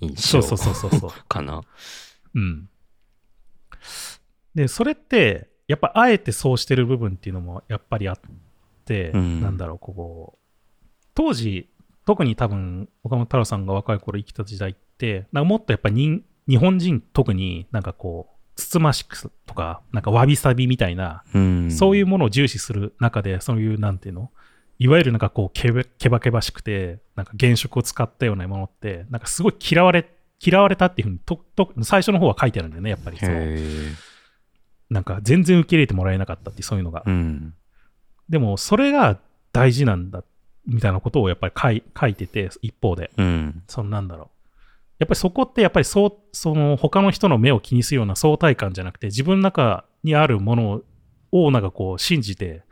い印象そうそうそうそう。かな。ううん。で、それって、やっぱあえてそうしてる部分っていうのもやっぱりあって、うんなんだろう、こう、当時、特に多分、岡本太郎さんが若い頃生きた時代って、なんかもっとやっぱり日本人特になんかこう、つつましくとか、なんかわびさびみたいな、うん。そういうものを重視する中で、そういう、なんていうの？いわゆるなんかこうケバ、ケバケバしくて、なんか原色を使ったようなものって、なんかすごい嫌われ、嫌われたっていうふうにと、と、最初の方は書いてあるんだよね、やっぱり。そのへえ。なんか全然受け入れてもらえなかったってそういうのが。うん。でも、それが大事なんだ、みたいなことをやっぱり書い書いてて、一方で。うん。そのなんだろう。やっぱりそこってやっぱりそう、その他の人の目を気にするような相対感じゃなくて、自分の中にあるものをなんかこう信じて、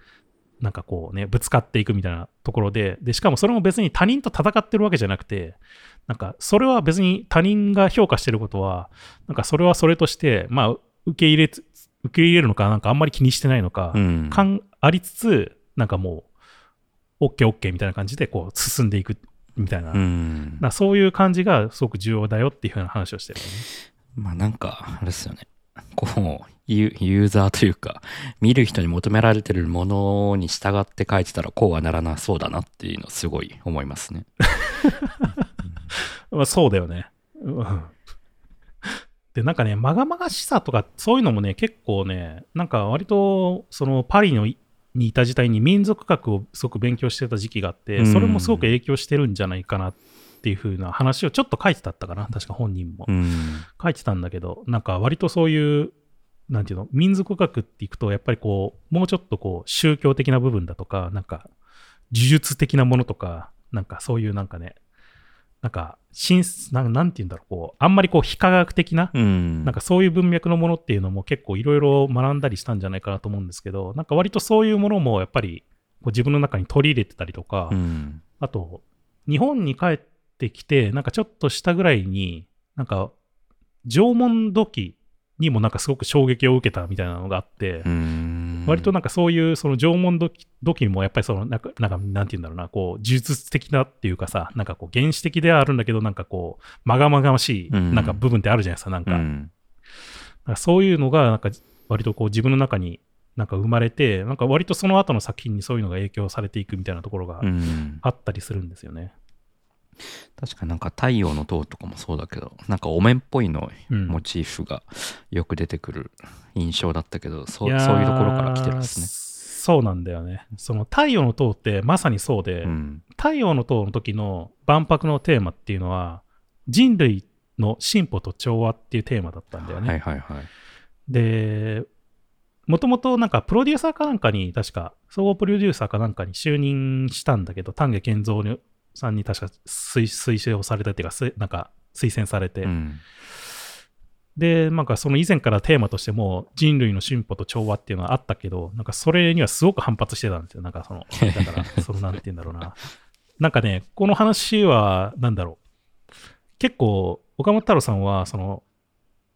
なんかこうね、ぶつかっていくみたいなところで、で、しかもそれも別に他人と戦ってるわけじゃなくて、なんかそれは別に他人が評価してることは、なんかそれはそれとして、まあ、受け入れつ、受け入れるのか、なんかあんまり気にしてないのか、うん。感ありつつ、なんかもう、OK、OK みたいな感じでこう進んでいくみたいな、うん。なそういう感じがすごく重要だよっていうふうな話をしてるよね。まあなんか、あれですよね。こう、ユユーザーというか、見る人に求められてるものに従って書いてたらこうはならなそうだなっていうのすごい思いますね。まあ、そうだよね。うんで、なんかね、まがまがしさとか、そういうのもね、結構ね、なんか割と、そのパリのいにいた時代に民族学をすごく勉強してた時期があって、うんそれもすごく影響してるんじゃないかなっていう風な話をちょっと書いてたったかな、確か本人も。うん。書いてたんだけど、なんか割とそういう、なんていうの、民族学っていくと、やっぱりこう、もうちょっとこう、宗教的な部分だとか、なんか、呪術的なものとか、なんかそういうなんかね、なんか、新なんなんていうんだろう、こう、あんまりこう、非科学的な、うん。なんかそういう文脈のものっていうのも結構いろいろ学んだりしたんじゃないかなと思うんですけど、なんか割とそういうものもやっぱり、こう自分の中に取り入れてたりとか、うん。あと、日本に帰ってきて、なんかちょっとしたぐらいに、なんか、縄文土器にもなんかすごく衝撃を受けたみたいなのがあって、うん。割となんかそういうその縄文土器もやっぱりそのなんか、なんかなんて言うんだろうな、こう、呪術的なっていうかさ、なんかこう原始的ではあるんだけど、なんかこう、まがまがしいうんなんか部分ってあるじゃないですか、なんか。なんうん。かそういうのが、なんか割とこう自分の中になんか生まれて、なんか割とその後の作品にそういうのが影響されていくみたいなところがうん。あったりするんですよね。確かになんか太陽の塔とかもそうだけど、なんかお面っぽいのうんモチーフがよく出てくる印象だったけど、うやーそういうところから来てるんですね。そうなんだよね。その太陽の塔ってまさにそうで、うん。太陽の塔の時の万博のテーマっていうのは、人類の進歩と調和っていうテーマだったんだよね。はいはいはい。で、もともとなんかプロデューサーかなんかに、確か、総合プロデューサーかなんかに就任したんだけど、丹下健三さんに確か推推奨されたっていうか、すなんか推薦されて、うん。で、なんかその以前からテーマとしても人類の進歩と調和っていうのはあったけど、なんかそれにはすごく反発してたんですよ。なんかその、だから、そのなんて言うんだろうな。なんかね、この話は、なんだろう。結構、岡本太郎さんは、その、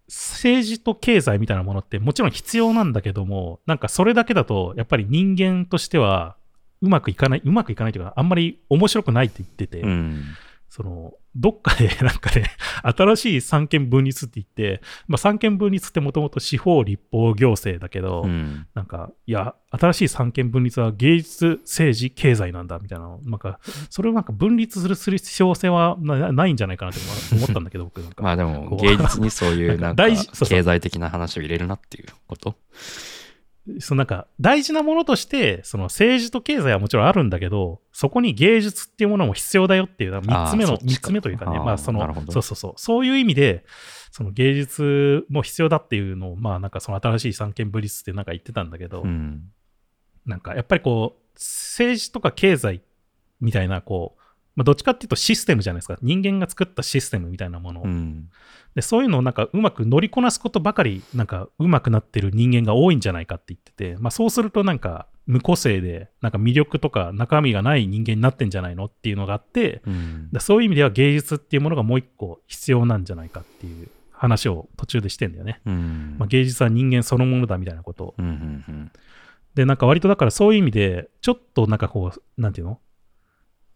政治と経済みたいなものってもちろん必要なんだけども、なんかそれだけだと、やっぱり人間としては、うまくいかない、うまくいかないというか、あんまり面白くないって言ってて、うん。その、どっかで なんかね、新しい三権分立って言って、まあ三権分立ってもともと司法立法行政だけど、うん。なんか、いや、新しい三権分立は芸術、政治、経済なんだみたいなの、なんか、それをなんか分立するする必要性はなないんじゃないかなって思ったんだけど、僕なんか。まあでも芸術にそういうな なんんか経済的な話を入れるなっていうこと？そのなんか、大事なものとして、その政治と経済はもちろんあるんだけど、そこに芸術っていうものも必要だよっていう、三つ目の、三つ目というかね、まあそのそうそうそう、そういう意味で、その芸術も必要だっていうのを、まあなんかその新しい三権分立ってなんか言ってたんだけど、うん。なんかやっぱりこう、政治とか経済みたいな、こう、まあ、どっちかっていうとシステムじゃないですか。人間が作ったシステムみたいなもの。うん。でそういうのをなんかうまく乗りこなすことばかり、なんかうまくなってる人間が多いんじゃないかって言ってて、まあそうするとなんか無個性で、なんか魅力とか中身がない人間になってんじゃないのっていうのがあって、うんだそういう意味では芸術っていうものがもう一個必要なんじゃないかっていう話を途中でしてんだよね。うんまあ、芸術は人間そのものだみたいなことを。うんうんうんで、なんか割とだからそういう意味で、ちょっとなんかこう、なんていうの？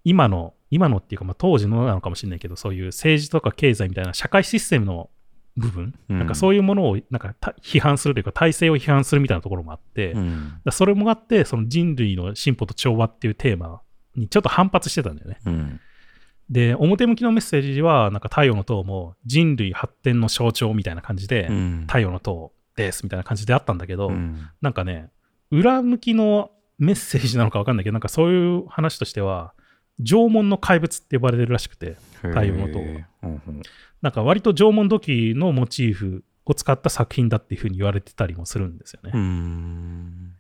今の、今のっていうか、まあ当時のなのかもしれないけど、そういう政治とか経済みたいな社会システムの部分、うん。なんかそういうものをなんかた批判するというか、体制を批判するみたいなところもあって、うん。らそれもあって、その人類の進歩と調和っていうテーマにちょっと反発してたんだよね。うん。で、表向きのメッセージは、なんか太陽の塔も人類発展の象徴みたいな感じで、うん。太陽の塔ですみたいな感じであったんだけど、うん。なんかね、裏向きのメッセージなのか分かんないけど、なんかそういう話としては、縄文の怪物って呼ばれてるらしくて、太陽の塔はへーうんうん。なんか割と縄文土器のモチーフを使った作品だっていうふうに言われてたりもするんですよね。うん。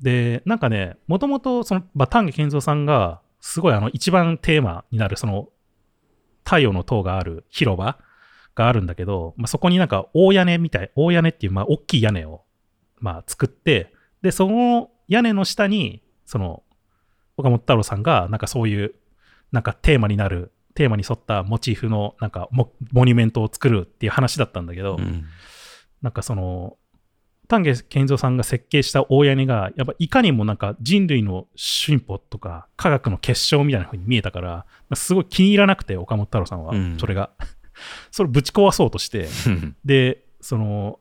で、なんかね、もともとその、まあ、丹下健三さんが、すごいあの、一番テーマになる、その、太陽の塔がある広場があるんだけど、まあ、そこになんか大屋根みたい、大屋根っていう、まあ、大きい屋根を、まあ、作って、で、その屋根の下に、その、岡本太郎さんが、なんかそういう、なんかテーマになる、テーマに沿ったモチーフの、なんかモ、モニュメントを作るっていう話だったんだけど、うん。なんかその、丹下健三さんが設計した大屋根が、やっぱいかにもなんか人類の進歩とか科学の結晶みたいな風に見えたから、すごい気に入らなくて、岡本太郎さんは、うん。それが。それぶち壊そうとして、で、その、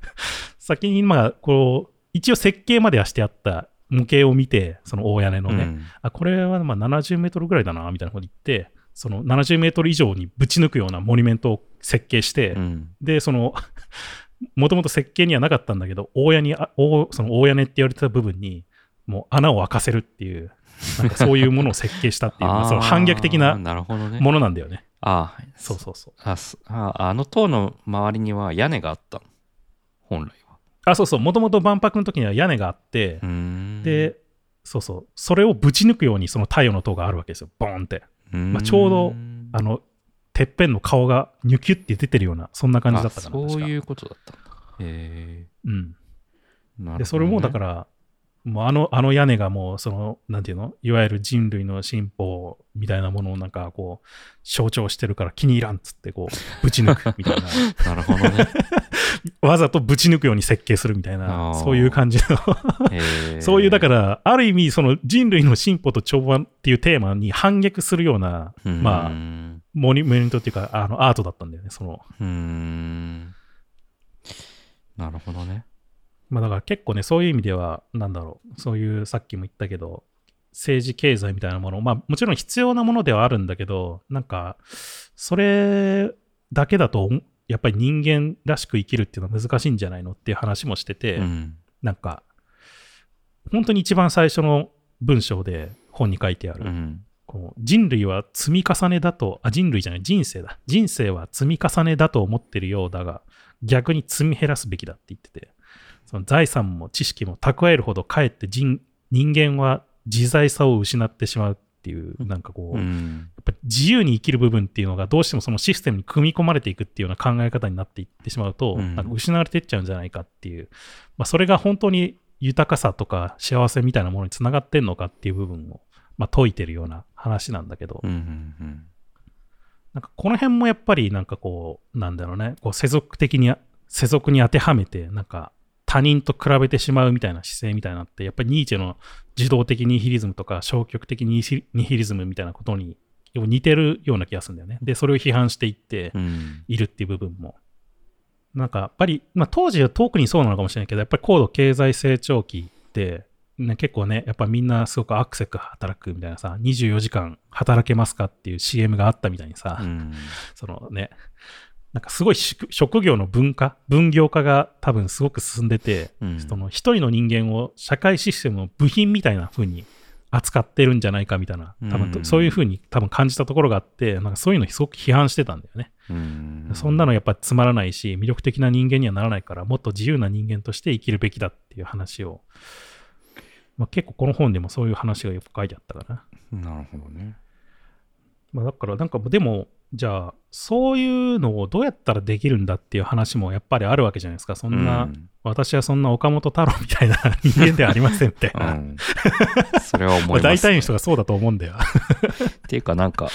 先にまあ、こう、一応設計まではしてあった模型を見て、その大屋根のね、うんあ、これはまあ70メートルぐらいだな、みたいなこと言って、その70メートル以上にぶち抜くようなモニュメントを設計して、うんで、その、もともと設計にはなかったんだけど、大屋に、あ大その大屋根って言われてた部分に、もう穴を開かせるっていう、なんかそういうものを設計したっていう、まあその反逆的な。ものなんだよね。ああ、そうそうそう。あすああの塔の周りには屋根があったの？本来は。あ、そうそう。もともと万博の時には屋根があって、うーん、で、そうそう。それをぶち抜くようにその太陽の塔があるわけですよ。ボーンって。まあちょうどあの、てっぺんの顔がニュキュって出てるような、そんな感じだったかな。あそういうことだったんだ。へうん。えなるほどねで、それもだから、もうあの、あの屋根がもう、その、なんていうの？いわゆる人類の進歩みたいなものをなんかこう、象徴してるから気に入らんっつってこう、ぶち抜くみたいな、なるほどね。わざとぶち抜くように設計するみたいあな、ー。そういう感じの、そういう、だから、ある意味、その人類の進歩と調和っていうテーマに反逆するような、うまあうモニュメントっていうか、あの、アートだったんだよね、その。なるほどね。まあだから結構ね、そういう意味では、なんだろう、そういうさっきも言ったけど、政治経済みたいなもの、まあもちろん必要なものではあるんだけど、なんか、それだけだと、やっぱり人間らしく生きるっていうのは難しいんじゃないのっていう話もしてて、うん。なんか、本当に一番最初の文章で本に書いてある、うん。こう人類は積み重ねだと、あ、人類じゃない、人生だ。人生は積み重ねだと思ってるようだが、逆に積み減らすべきだって言ってて、その財産も知識も蓄えるほどかえって人人間は自在さを失ってしまうっていう、なんかこう、やうん。っぱり自由に生きる部分っていうのがどうしてもそのシステムに組み込まれていくっていうような考え方になっていってしまうと、うんなんか失われていっちゃうんじゃないかっていう、まあ、それが本当に豊かさとか幸せみたいなものにつながってんのかっていう部分を、まあ、解いてるような話なんだけど、うん。うん。なんかこの辺もやっぱりなんかこう、なんだろうね、こう世俗的に、世俗に当てはめて、なんか他人と比べてしまうみたいな姿勢みたいなのって、やっぱりニーチェの受動的ニヒリズムとか消極的ニヒリズムみたいなことに似てるような気がするんだよね。で、それを批判していってうん。いるっていう部分も。なんかやっぱり、まあ当時は特にそうなのかもしれないけど、やっぱり高度経済成長期って、ね、結構ね、やっぱみんなすごくアクセク働くみたいなさ、24時間働けますかっていう CM があったみたいにさ、うん。そのね、なんかすごい職職業の文化、分業化が多分すごく進んでて、うんその一人の人間を社会システムの部品みたいな風に扱ってるんじゃないかみたいな、多分うんそういう風に多分感じたところがあって、なんかそういうのすごく批判してたんだよね。うん。そんなのやっぱつまらないし、魅力的な人間にはならないから、もっと自由な人間として生きるべきだっていう話を、まあ、結構この本でもそういう話がよく書いてあったかな。なるほどね。まあ、だからなんかでも、じゃあ、そういうのをどうやったらできるんだっていう話もやっぱりあるわけじゃないですか。そんな、うん私はそんな岡本太郎みたいな人間ではありませんみたいな。うんそれは思います、大体の人がそうだと思うんだよ。っていうかなんか、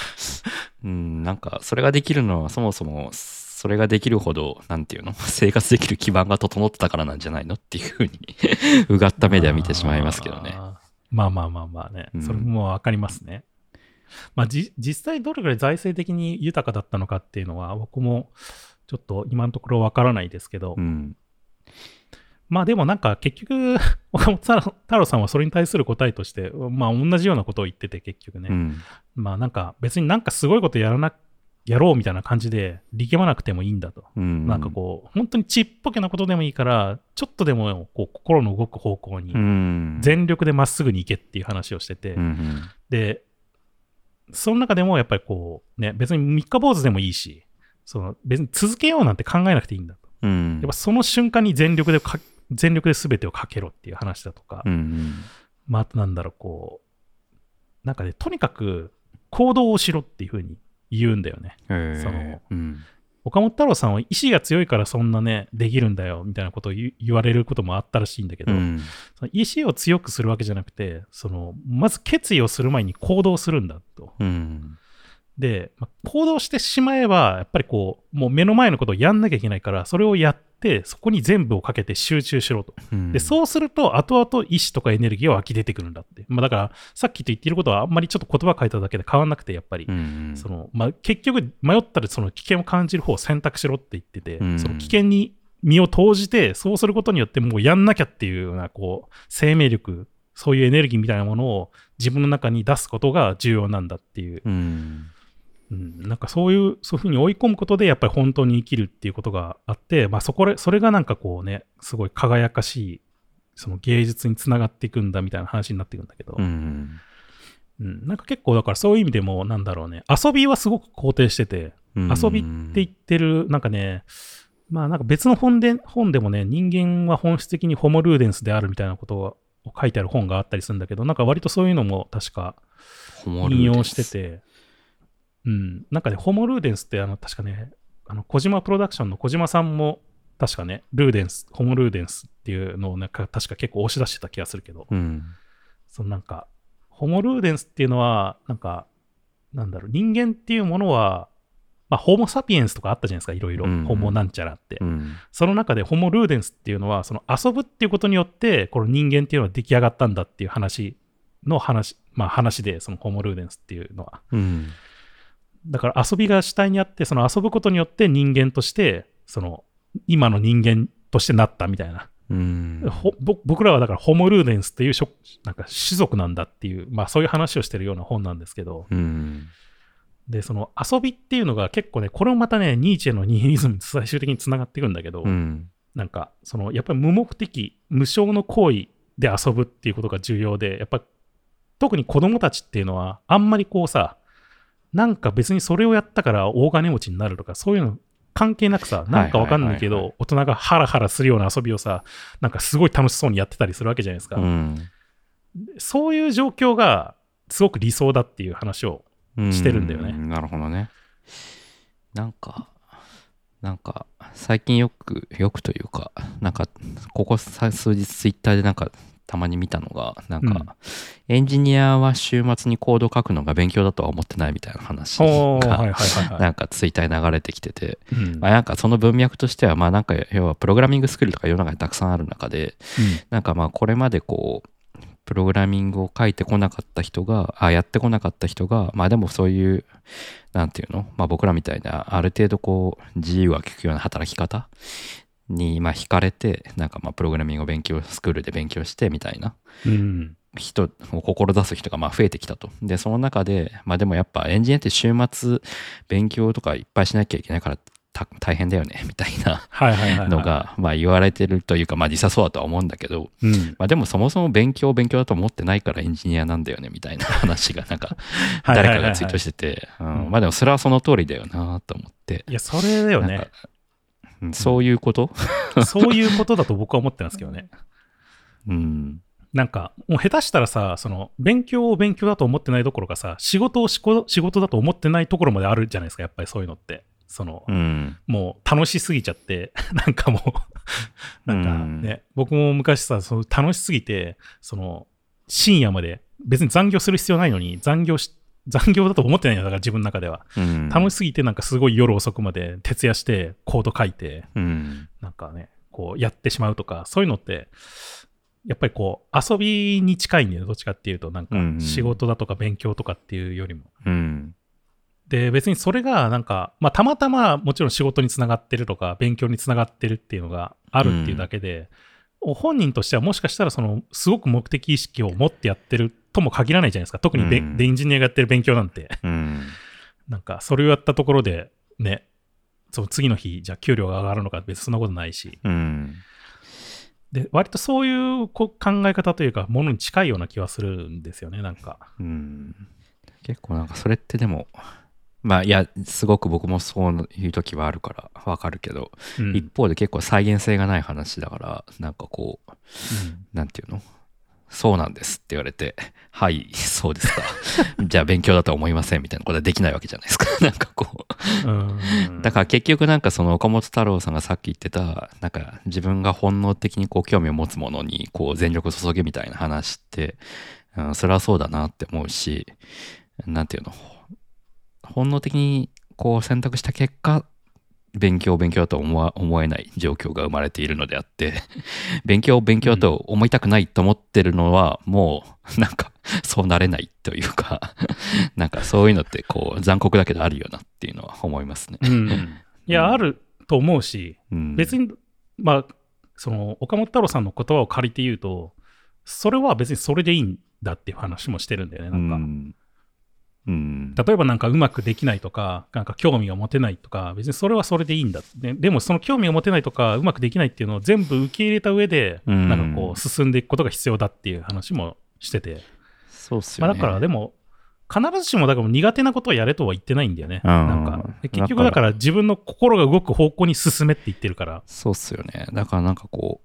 うん、なんかそれができるのはそもそもそれができるほど、なんていうの？生活できる基盤が整ってたからなんじゃないのっていうふうに うがった目では見てしまいますけどね。まあまあまあまあねう。んそれもわかりますね。まあじ実際どれぐらい財政的に豊かだったのかっていうのは僕もちょっと今のところわからないですけど、うん。まあでもなんか結局 岡本太郎さんはそれに対する答えとしてまあ同じようなことを言ってて結局ね、うん。まあなんか別になんかすごいことやらなやろうみたいな感じで力まなくてもいいんだと。うん。なんかこう、本当にちっぽけなことでもいいから、ちょっとでもこう心の動く方向にうん。全力でまっすぐに行けっていう話をしてて、で、その中でもやっぱりこう、ね、別に三日坊主でもいいし、その別に続けようなんて考えなくていいんだと。うん。やっぱその瞬間に全力でか、全力で全てをかけろっていう話だとか、うんうん。まあ、あとなんだろう、こう、なんかね、とにかく行動をしろっていうふうに言うんだよね。そのうん。岡本太郎さんは意志が強いからそんなね、できるんだよみたいなことを言われることもあったらしいんだけど、うん。その意志を強くするわけじゃなくて、そのまず決意をする前に行動するんだと。うん。で、まあ行動してしまえば、やっぱりこう、もう目の前のことをやんなきゃいけないから、それをやって、そこに全部をかけて集中しろと。うんで、そうすると、後々意志とかエネルギーは湧き出てくるんだって。まあだから、さっきと言っていることはあんまりちょっと言葉変えただけで変わんなくて、やっぱり。うんそのまあ、結局、迷ったらその危険を感じる方を選択しろって言ってて、うんその危険に身を投じて、そうすることによってもうやんなきゃっていうような、こう、生命力、そういうエネルギーみたいなものを自分の中に出すことが重要なんだっていう、うん。うん、なんかそういう、そういうふうに追い込むことで、やっぱり本当に生きるっていうことがあって、まあそこで、それがなんかこうね、すごい輝かしい、その芸術につながっていくんだみたいな話になっていくんだけど、うん。うん、なんか結構だからそういう意味でもなんだろうね遊びはすごく肯定しててうん遊びって言ってるなんかねまあなんか別の本で本でもね人間は本質的にホモルーデンスであるみたいなことを書いてある本があったりするんだけどなんか割とそういうのも確か引用して。てうんなんかねホモルーデンスってあの確かねあの小島プロダクションの小島さんも確かねルーデンスホモルーデンスっていうのをなんか確か結構押し出してた気がするけどうん。そのなんか、ホモルーデンスっていうのは、なんか、なんだろう、人間っていうものは、まあ、ホモ・サピエンスとかあったじゃないですか、いろいろ。うんうんホモなんちゃらって。うん。その中でホモ・ルーデンスっていうのは、その遊ぶっていうことによって、この人間っていうのは出来上がったんだっていう話の話、まあ話で、そのホモ・ルーデンスっていうのは。うん。だから遊びが主体にあって、その遊ぶことによって人間として、その、今の人間としてなったみたいな。うん。僕らはだからホモルーデンスっていう種なんか種族なんだっていう、まあそういう話をしてるような本なんですけど、うん。で、その遊びっていうのが結構ね、これもまたね、ニーチェのニヒリズムに最終的につながっていくんだけど、うん。なんか、そのやっぱり無目的、無償の行為で遊ぶっていうことが重要で、やっぱ特に子供たちっていうのは、あんまりこうさ、なんか別にそれをやったから大金持ちになるとか、そういうの関係なくさ、なんかわかんないけど、大人がハラハラするような遊びをさ、なんかすごい楽しそうにやってたりするわけじゃないですか。うん。そういう状況がすごく理想だっていう話を、してるんだよねうなるほどね。なんか、なんか、最近よく、よくというか、なんか、ここさ数日ツイッターでなんか、たまに見たのが、なんか、うん。エンジニアは週末にコード書くのが勉強だとは思ってないみたいな話が。なんかツイッターに流れてきてて、うん。まあ、なんかその文脈としては、まあなんか要はプログラミングスクールとか世の中にたくさんある中で、なんかまあこれまでこう、プログラミングを書いてこなかった人が、あやってこなかった人が、まあでもそういう、なんていうのまあ僕らみたいな、ある程度こう、自由が利くような働き方に、まあ惹かれて、なんかまあプログラミングを勉強、スクールで勉強してみたいなうん。人を志す人がまあ増えてきたと。で、その中で、まあでもやっぱエンジニアって週末勉強とかいっぱいしなきゃいけないからた大変だよね、みたいな。のが、まあ言われてるというか、まあ実際そうだとは思うんだけど、うん。まあでもそもそも勉強を勉強だと思ってないからエンジニアなんだよねみたいな 話がなんか誰かがツイートしてて、まあでもそれはその通りだよなと思って、いや、それだよねなんか。うんそういうこと？そういうことだと僕は思ってますけどね。うん。なんか、もう下手したらさ、その、勉強を勉強だと思ってないどころかさ、仕事を仕事だと思ってないところまであるじゃないですか、やっぱりそういうのって。その、うん、もう楽しすぎちゃって、なんかもうなんかね、うん、僕も昔さ、その楽しすぎて、その、深夜まで、別に残業する必要ないのに、残業し、残業だと思ってないんだから自分の中では、うん、楽しすぎてなんかすごい夜遅くまで徹夜してコード書いて、うん、なんかねこうやってしまうとかそういうのってやっぱりこう遊びに近いんだよどっちかっていうと。なんか仕事だとか勉強とかっていうよりも、うん、で別にそれがなんか、まあ、たまたまもちろん仕事につながってるとか勉強につながってるっていうのがあるっていうだけで、本人としてはもしかしたらそのすごく目的意識を持ってやってるとも限らないじゃないですか。特にで、うん、エンジニアがやってる勉強なんて、うん、なんかそれをやったところでねその次の日じゃあ給料が上がるのか別にそんなことないし、うん、で割とそういう考え方というかものに近いような気はするんですよねなんか、うん、結構なんかそれってでもまあいやすごく僕もそういう時はあるからわかるけど、うん、一方で結構再現性がない話だからなんかこう、うん、なんていうの？そうなんですって言われて、はい、そうですか。じゃあ勉強だとは思いませんみたいなことはできないわけじゃないですか。なんかこう。だから結局なんかその岡本太郎さんがさっき言ってた、なんか自分が本能的にこう興味を持つものにこう全力注げみたいな話って、うん、それはそうだなって思うし、なんていうの、本能的にこう選択した結果、勉強を勉強だと思えない状況が生まれているのであって 勉強を勉強だと思いたくないと思ってるのは、もうなんかそうなれないというか なんかそういうのってこう残酷だけどあるよなっていうのは思いますね。うん、いや、あると思うし、うん、別にまあその岡本太郎さんの言葉を借りて言うとそれは別にそれでいいんだっていう話もしてるんだよねなんか。うんうん、例えばなんかうまくできないとか、なんか興味が持てないとか、別にそれはそれでいいんだ。ででもその興味が持てないとか、うまくできないっていうのを全部受け入れた上で、なんかこう進んでいくことが必要だっていう話もしてて。そうっすよね。まあ、だからでも、必ずしもだから苦手なことをやれとは言ってないんだよね。なんか結局だから自分の心が動く方向に進めって言ってるから。そうっすよね。だからなんかこ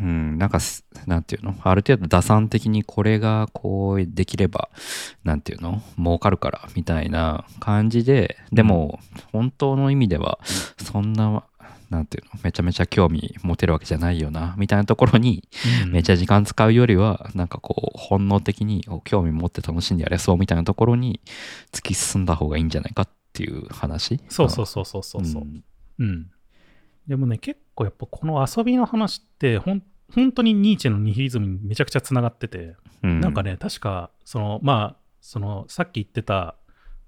う、うん、なんか、なんていうの？ある程度打算的にこれがこうできれば、なんていうの？儲かるから、みたいな感じで、でも、本当の意味では、そんな、なんていうの？めちゃめちゃ興味持てるわけじゃないよな、みたいなところに、めちゃ時間使うよりは、なんかこう、本能的に興味持って楽しんでやれそうみたいなところに突き進んだ方がいいんじゃないかっていう話？そうそうそうそうそう。うん、うん。でもね、結構やっぱこの遊びの話ってほん、本当にニーチェのニヒリズムにめちゃくちゃつながってて、うん、なんかね、確か、その、まあ、その、さっき言ってた、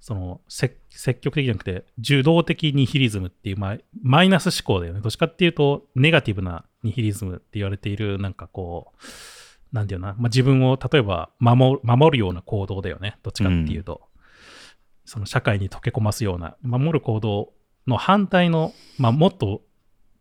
その、積極的じゃなくて、受動的ニヒリズムっていう、まあ、マイナス思考だよね。どっちかっていうと、ネガティブなニヒリズムって言われている、なんかこう、なんていうな、まあ、自分を例えば守守るような行動だよね。どっちかっていうと。うん、その社会に溶け込ますような、守る行動の反対の、まあ、もっと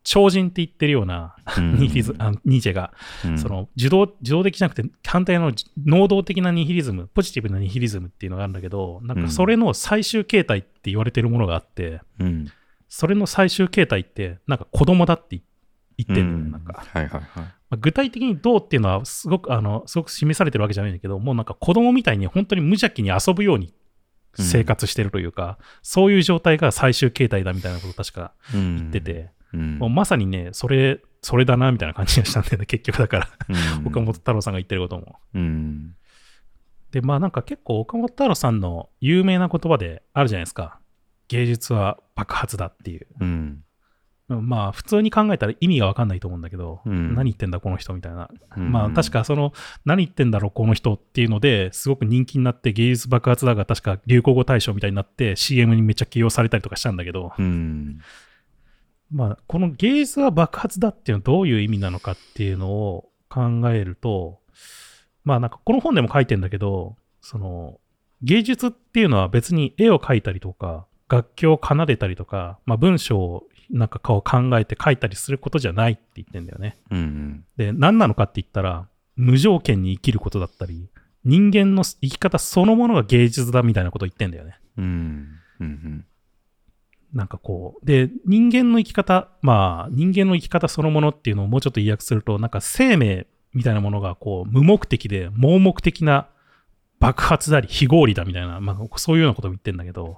超人って言ってるような、ニヒリズあニーチェが、うん、その受動受動的じゃなくて反対の能動的なニヒリズムポジティブなニヒリズムっていうのがあるんだけどなんかそれの最終形態って言われてるものがあって、うん、それの最終形態ってなんか子供だって言ってるのよ、うん、なんか、はいはいはい。まあ、具体的にどうっていうのはすごくあのすごく示されてるわけじゃないんだけどもうなんか子供みたいに本当に無邪気に遊ぶように生活してるというか、そういう状態が最終形態だみたいなことを確か言ってて、うん、もうまさにね、それ、それだな、みたいな感じがしたんだよね、結局だから。岡本太郎さんが言ってることも。うん、で、まあなんか結構岡本太郎さんの有名な言葉であるじゃないですか。芸術は爆発だっていう。うん、まあ普通に考えたら意味がわかんないと思うんだけど、うん、何言ってんだこの人みたいな。まあ確かその何言ってんだろうこの人っていうのですごく人気になって芸術爆発だが確か流行語大賞みたいになって CM にめっちゃ起用されたりとかしたんだけど、まあ、この芸術は爆発だっていうのはどういう意味なのかっていうのを考えると、まあなんかこの本でも書いてんだけど、その芸術っていうのは別に絵を描いたりとか、楽器を奏でたりとか、まあ、文章をなんか考えて書いたりすることじゃないって言ってんだよね。うんうん、で、何なのかって言ったら、無条件に生きることだったり、人間の生き方そのものが芸術だみたいなことを言ってんだよね。うんうんうんなんかこう、で、人間の生き方、まあ、人間の生き方そのものっていうのをもうちょっと意訳すると、なんか生命みたいなものがこう無目的で盲目的な爆発だり非合理だみたいな、まあ、そういうようなことを言ってるんだけど、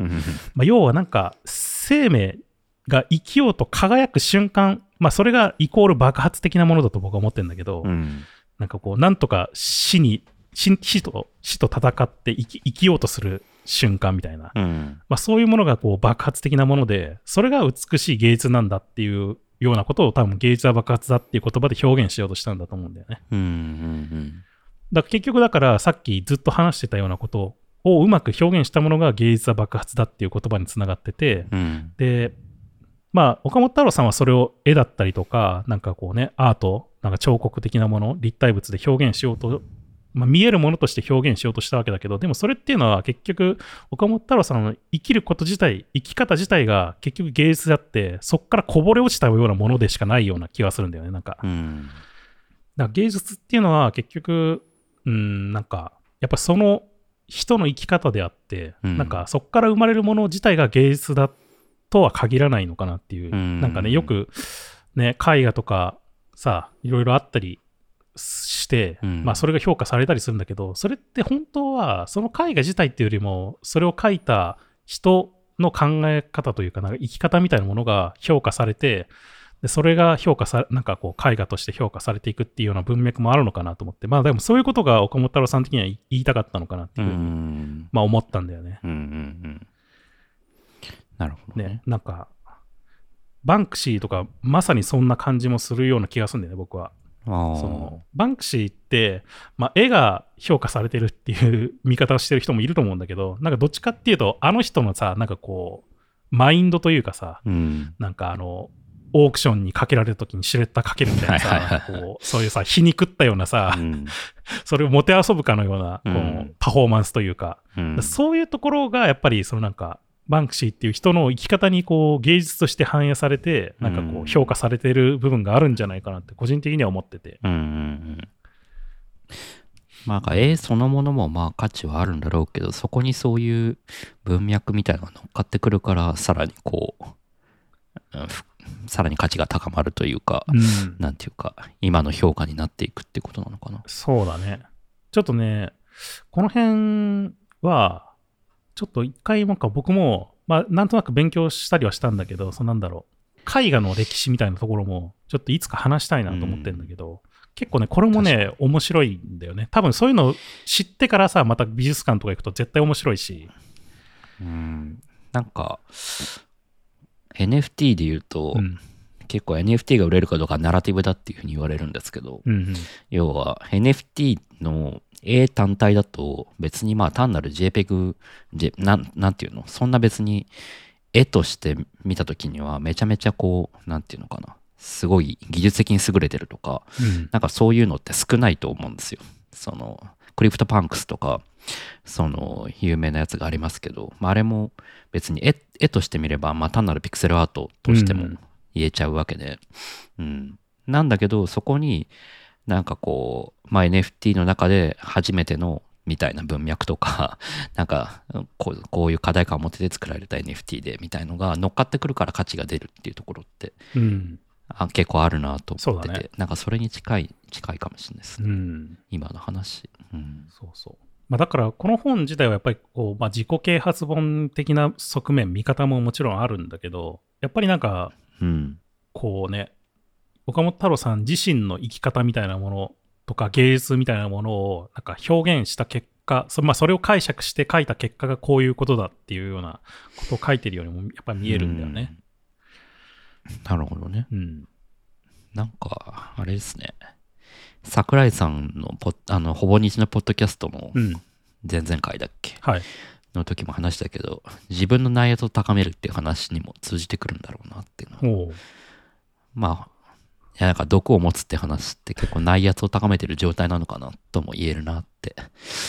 まあ、要はなんか生命が生きようと輝く瞬間、まあ、それがイコール爆発的なものだと僕は思ってるんだけど、うん。なんかこう、なんとか死に、死死と、死と戦って生き生きようとする瞬間みたいな、うん。まあ、そういうものがこう爆発的なもので、それが美しい芸術なんだっていうようなことを多分芸術は爆発だっていう言葉で表現しようとしたんだと思うんだよね。うんうんだから結局だからさっきずっと話してたようなことをうまく表現したものが芸術は爆発だっていう言葉につながってて、うん。で、まあ、岡本太郎さんはそれを絵だったりとか、なんかこうね、アート、なんか彫刻的なもの、立体物で表現しようと、まあ、見えるものとして表現しようとしたわけだけど、でもそれっていうのは結局、岡本太郎さんの生きること自体、生き方自体が結局芸術であって、そこからこぼれ落ちたようなものでしかないような気がするんだよね、なんか。うん。だから芸術っていうのは結局、うん、なんか、やっぱその人の生き方であって、うん。なんかそこから生まれるもの自体が芸術だとは限らないのかなっていう、うん。なんかね、よくね、絵画とかさ、いろいろあったりして、うんまあそれが評価されたりするんだけど、それって本当はその絵画自体っていうよりも、それを描いた人の考え方というか、なんか生き方みたいなものが評価されて、でそれが評価さなんかこう絵画として評価されていくっていうような文脈もあるのかなと思って、まあでもそういうことが岡本太郎さん的には言いたかったのかなってういうふうに、んまあ思ったんだよね。うんうんなるほどねね。なんか、バンクシーとかまさにそんな感じもするような気がするんだよね、僕は。そのバンクシーって、まあ、絵が評価されてるっていう見方をしてる人もいると思うんだけど、なんかどっちかっていうと、あの人のさ、なんかこう、マインドというかさ、うん。なんかあの、オークションにかけられるときにシュレッダーかけるみたいなさ、こうそういうさ、皮肉ったようなさ、うん。それをもてあそぶかのような、こううん。パフォーマンスというか、うん。そういうところがやっぱりそのなんかバンクシーっていう人の生き方にこう芸術として反映されてなんかこう評価されてる部分があるんじゃないかなって個人的には思ってて。うんうんうんまあ絵そのものもまあ価値はあるんだろうけどそこにそういう文脈みたいなのが乗っかってくるからさらにこううんふさらに価値が高まるというか、うんなんていうか今の評価になっていくってことなのかな。そうだね。ちょっとね、この辺は、ちょっと一回なんか僕も、まあなんとなく勉強したりはしたんだけど、そのなんだろう、絵画の歴史みたいなところも、ちょっといつか話したいなと思ってるんだけど、結構ね、これもね、面白いんだよね。多分そういうの知ってからさ、また美術館とか行くと絶対面白いし。うんなんか NFT で言うと、うん。結構 NFT が売れるかどうかはナラティブだっていうふうに言われるんですけど、うんうん。要は NFT の A 単体だと別にまあ単なる JPEG、J、なんなんていうの？そんな別に絵として見た時にはめちゃめちゃこうなんていうのかな？すごい技術的に優れてるとかうんなんかそういうのって少ないと思うんですよ。その CryptoPunks とかその有名なやつがありますけど、まあ、あれも別に絵絵として見ればまあ単なるピクセルアートとしてもうん言えちゃうわけで、うん、なんだけどそこになんかこう、まあ、NFT の中で初めてのみたいな文脈とか なんかこうこういう課題感を持ってて作られた NFT でみたいのが乗っかってくるから価値が出るっていうところってうん。あ結構あるなと思ってて、ねなんかそれに近い近いかもしれないですね、うん。今の話、うん、そうそう。まあ、だから、この本自体はやっぱりこう、まあ、自己啓発本的な側面、見方ももちろんあるんだけど、やっぱりなんか、うんこうね、岡本太郎さん自身の生き方みたいなものとか芸術みたいなものをなんか表現した結果、そ,、まあ、それを解釈して書いた結果がこういうことだっていうようなことを書いてるようにもやっぱり見えるんだよね。うんなるほどねうん。なんかあれですね桜井さんのポッあのほぼ日のポッドキャストのうん。前々回だっけ、はい。の時も話したけど自分の内圧を高めるっていう話にも通じてくるんだろうなっていうのはまあいやなんか毒を持つって話って結構内圧を高めてる状態なのかなとも言えるなって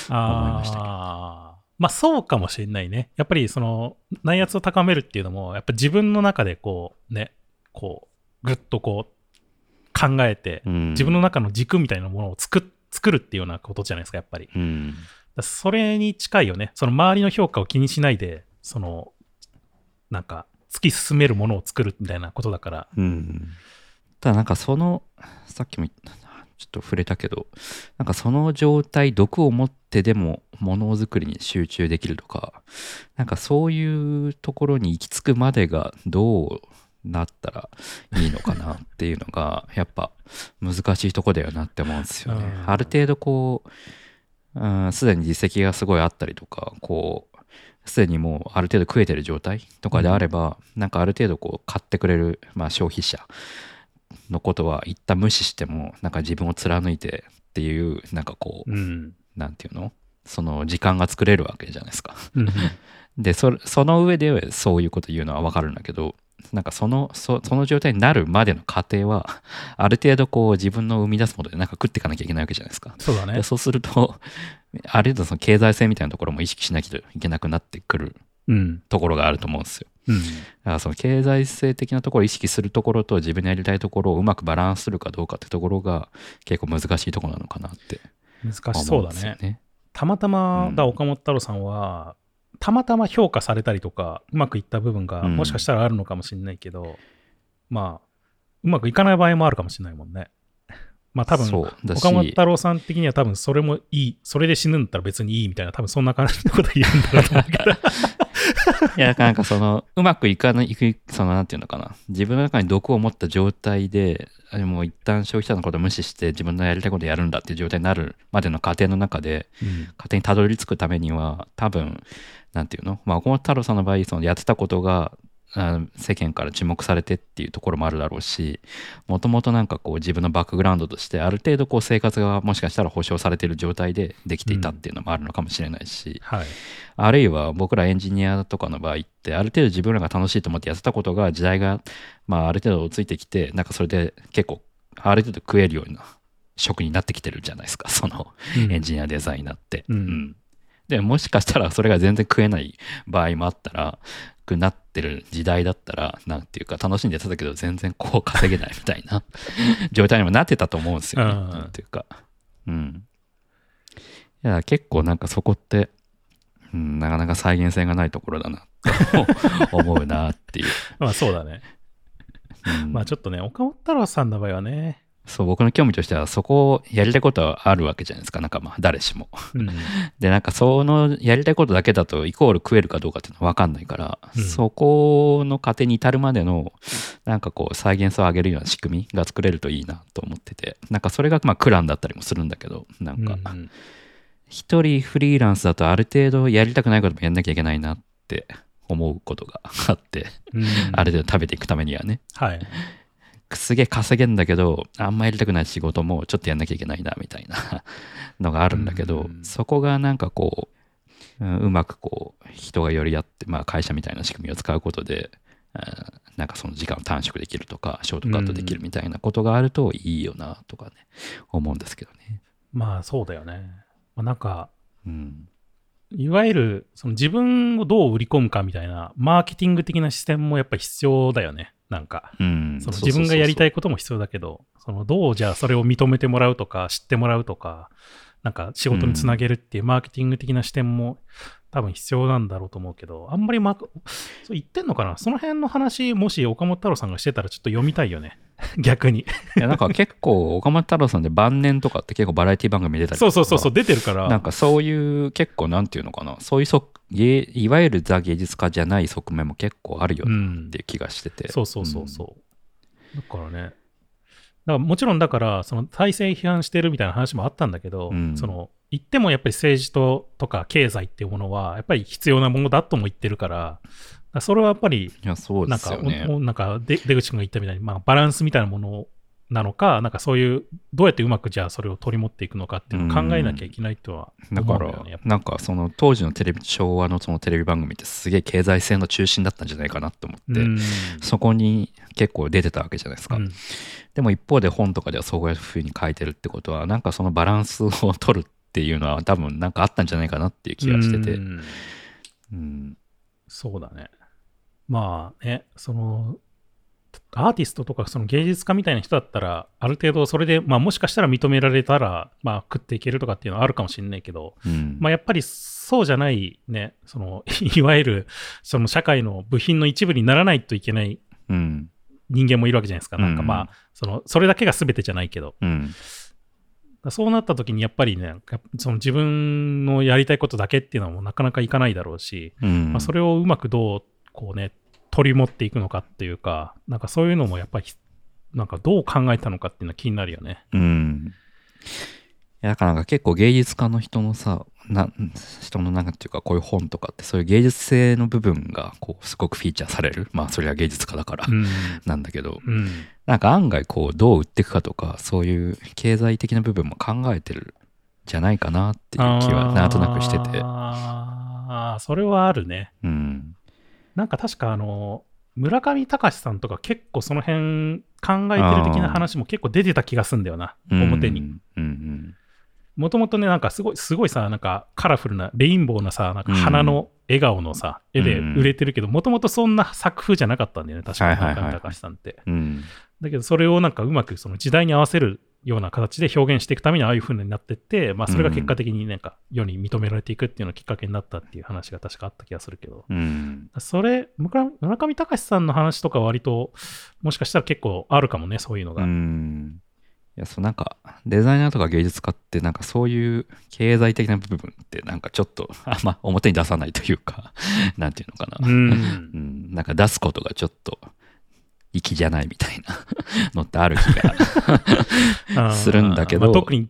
思いましたけど。まあそうかもしれないね。やっぱりその内圧を高めるっていうのも、やっぱ自分の中でこうね、こう、ぐっとこう考えて、うん自分の中の軸みたいなものを作っ作るっていうようなことじゃないですか、やっぱり。うんらそれに近いよね。その周りの評価を気にしないで、その、なんか、突き進めるものを作るみたいなことだから。うんただなんかそのさっきも言ったちょっと触れたけどなんかその状態毒を持ってでもものづくりに集中できるとかなんかそういうところに行き着くまでがどうなったらいいのかなっていうのがやっぱ難しいとこだよなって思うんですよね。うんある程度こううんすでに実績がすごいあったりとかこうすでにもうある程度食えてる状態とかであれば、なんかある程度こう買ってくれる、まあ、消費者のことは一旦無視してもなんか自分を貫いてっていうなんかこう、うん。なんていうの？その時間が作れるわけじゃないですか。うん。でそその上でそういうこと言うのは分かるんだけどなんかそのそその状態になるまでの過程は ある程度こう自分の生み出すものでなんか食っていかなきゃいけないわけじゃないですか。そうだねで。そうすると ある程度その経済性みたいなところも意識しなきゃいけなくなってくるうん。ところがあると思うんですよ。うん。だからその経済性的なところを意識するところと自分のやりたいところをうまくバランスするかどうかってところが結構難しいところなのかなって難し思そううんだね。たまたま、うんだ岡本太郎さんは、たまたま評価されたりとか、うまくいった部分がうんもしかしたらあるのかもしれないけど、まあ、うまくいかない場合もあるかもしれないもんね。まあ多分、岡本太郎さん的には多分それもいい、それで死ぬんだったら別にいいみたいな、多分そんな感じのこと言うんだろうと思うけど。いや、なんかその、うまくいかない、いく、その、なんていうのかな。自分の中に毒を持った状態でもう一旦消費者のことを無視して自分のやりたいことをやるんだっていう状態になるまでの過程の中で、過程にたどり着くためには、多分、なんていうの？まあ、岡本太郎さんの場合、そのやってたことが、あ世間から注目されてっていうところもあるだろうしもともとなんかこう自分のバックグラウンドとしてある程度こう生活がもしかしたら保障されている状態でできていたっていうのもあるのかもしれないし、はい。あるいは僕らエンジニアとかの場合ってある程度自分らが楽しいと思ってやってたことが時代がまあある程度ついてきてなんかそれで結構ある程度食えるような職になってきてるじゃないですかそのエンジニアデザイナーって。うんでもしかしたらそれが全然食えない場合もあったらくなってる時代だったらなんていうか楽しんでたけど全然こう稼げないみたいな状態にもなってたと思うんですよね。うんなんていうか。うん。いや結構なんかそこって、うん、なかなか再現性がないところだなって思うなっていう。まあそうだね。うんまあちょっとね、岡本太郎さんの場合はね、そう僕の興味としてはそこをやりたいことはあるわけじゃないですかなんかまあ誰しも。うん。でなんかそのやりたいことだけだとイコール食えるかどうかっていうのは分かんないから、うんそこの過程に至るまでのなんかこう再現性を上げるような仕組みが作れるといいなと思っててなんかそれがまあクランだったりもするんだけどなんかうん一人フリーランスだとある程度やりたくないこともやんなきゃいけないなって思うことがあって、うんある程度食べていくためにはねはい。すげえ稼げんだけどあんまやりたくない仕事もちょっとやんなきゃいけないなみたいな のがあるんだけど、うんそこがなんかこう、うんうまくこう人が寄り合って、まあ、会社みたいな仕組みを使うことで、うんなんかその時間を短縮できるとかショートカットできるみたいなことがあるといいよなとかね思うんですけどね。まあそうだよね。まあ、なんか、うんいわゆるその自分をどう売り込むかみたいなマーケティング的な視点もやっぱり必要だよね。なんか。うんその自分がやりたいいことも必要だけど、そのどうじゃあそれを認めてもらうとか、知ってもらうとか、なんか仕事につなげるっていうマーケティング的な視点も多分必要なんだろうと思うけど、あんまりま、そう言ってんのかな？その辺の話、もし岡本太郎さんがしてたらちょっと読みたいよね。逆に。いやなんか結構岡本太郎さんで晩年とかって結構バラエティ番組出たりとかそうそうそうそう、出てるから。なんかそういう結構なんていうのかな？そういうそ芸いわゆるザ芸術家じゃない側面も結構あるよっていう気がしてて、そうそうそうそう。だからね。だからもちろんだから、その体制批判してるみたいな話もあったんだけど、うん。その言ってもやっぱり政治ととか経済っていうものはやっぱり必要なものだとも言ってるから、だからそれはやっぱりなんか、なんかで出口君が言ったみたいに、まあ、バランスみたいなものなのか、なんかそういう、どうやってうまくじゃあそれを取り持っていくのかっていうのを考えなきゃいけないとはだから思うよね。やっぱなんかその当時のテレビ昭和のそのテレビ番組ってすげえ経済性の中心だったんじゃないかなと思って、うん。そこに結構出てたわけじゃないですか、うん。でも一方で本とかではそういうふうに書いてるってことはなんかそのバランスを取るっていうのは多分なんかあったんじゃないかなっていう気がしてて、うん。うん。そうだね。まあね、その、アーティストとかその芸術家みたいな人だったら、ある程度それで、まあもしかしたら認められたら、まあ食っていけるとかっていうのはあるかもしれないけど、うん。まあやっぱりそうじゃないね、その、いわゆるその社会の部品の一部にならないといけないうん。人間もいるわけじゃないですか。なんかうん。まあ、その、それだけが全てじゃないけど、うん。だそうなった時にやっぱりね、その自分のやりたいことだけっていうのはもうなかなかいかないだろうし、うん。まあ、それをうまくどうこうね、取り持っていくのかっていうか、なんかそういうのもやっぱり、なんかどう考えたのかっていうのは気になるよね。うん。いやだからなんか結構芸術家の人のさ、な人のなんかっていうかこういう本とかってそういう芸術性の部分がこうすごくフィーチャーされる。まあそれは芸術家だからうん。なんだけど、うん。なんか案外こうどう売っていくかとかそういう経済的な部分も考えてるんじゃないかなっていう気はなんとなくしてて。ああ、それはあるね。うん。なんか確かあの、村上隆さんとか結構その辺考えてる的な話も結構出てた気がすんだよな、表に。うんうんもともとね、なんかすごい、すごいさ、なんかカラフルな、レインボーなさ、なんか花の笑顔のさ、絵で売れてるけど、もともとそんな作風じゃなかったんだよね、確かに村上隆さんって。うん。うん。だけど、それをなんかうまくその時代に合わせるような形で表現していくためにああいう風になってって、まあそれが結果的になんか世に認められていくっていうのがきっかけになったっていう話が確かあった気がするけど、うん。それ、村上隆さんの話とかは割と、もしかしたら結構あるかもね、そういうのが。うん。いや、そうなんか、デザイナーとか芸術家って、なんかそういう経済的な部分って、なんかちょっと、あんま表に出さないというか、なんていうのかな。うん うん、なんか出すことがちょっと、粋じゃないみたいな のってある気が。するんだけどまあ特に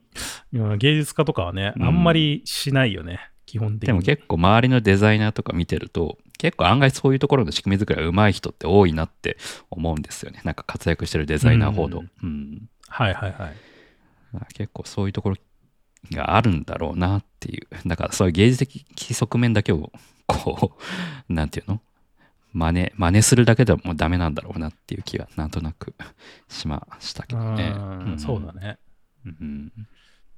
うん芸術家とかはね、うんあんまりしないよね、基本的に。でも結構周りのデザイナーとか見てると、結構案外そういうところの仕組み作りが上手い人って多いなって思うんですよね。なんか活躍してるデザイナーほど。うんはいはいはい。まあ結構そういうところがあるんだろうなっていう。だからそういう芸術的側面だけを、こう、なんていうの？真似、真似するだけではもうダメなんだろうなっていう気がなんとなくしましたけどね。うんそうだね。うん。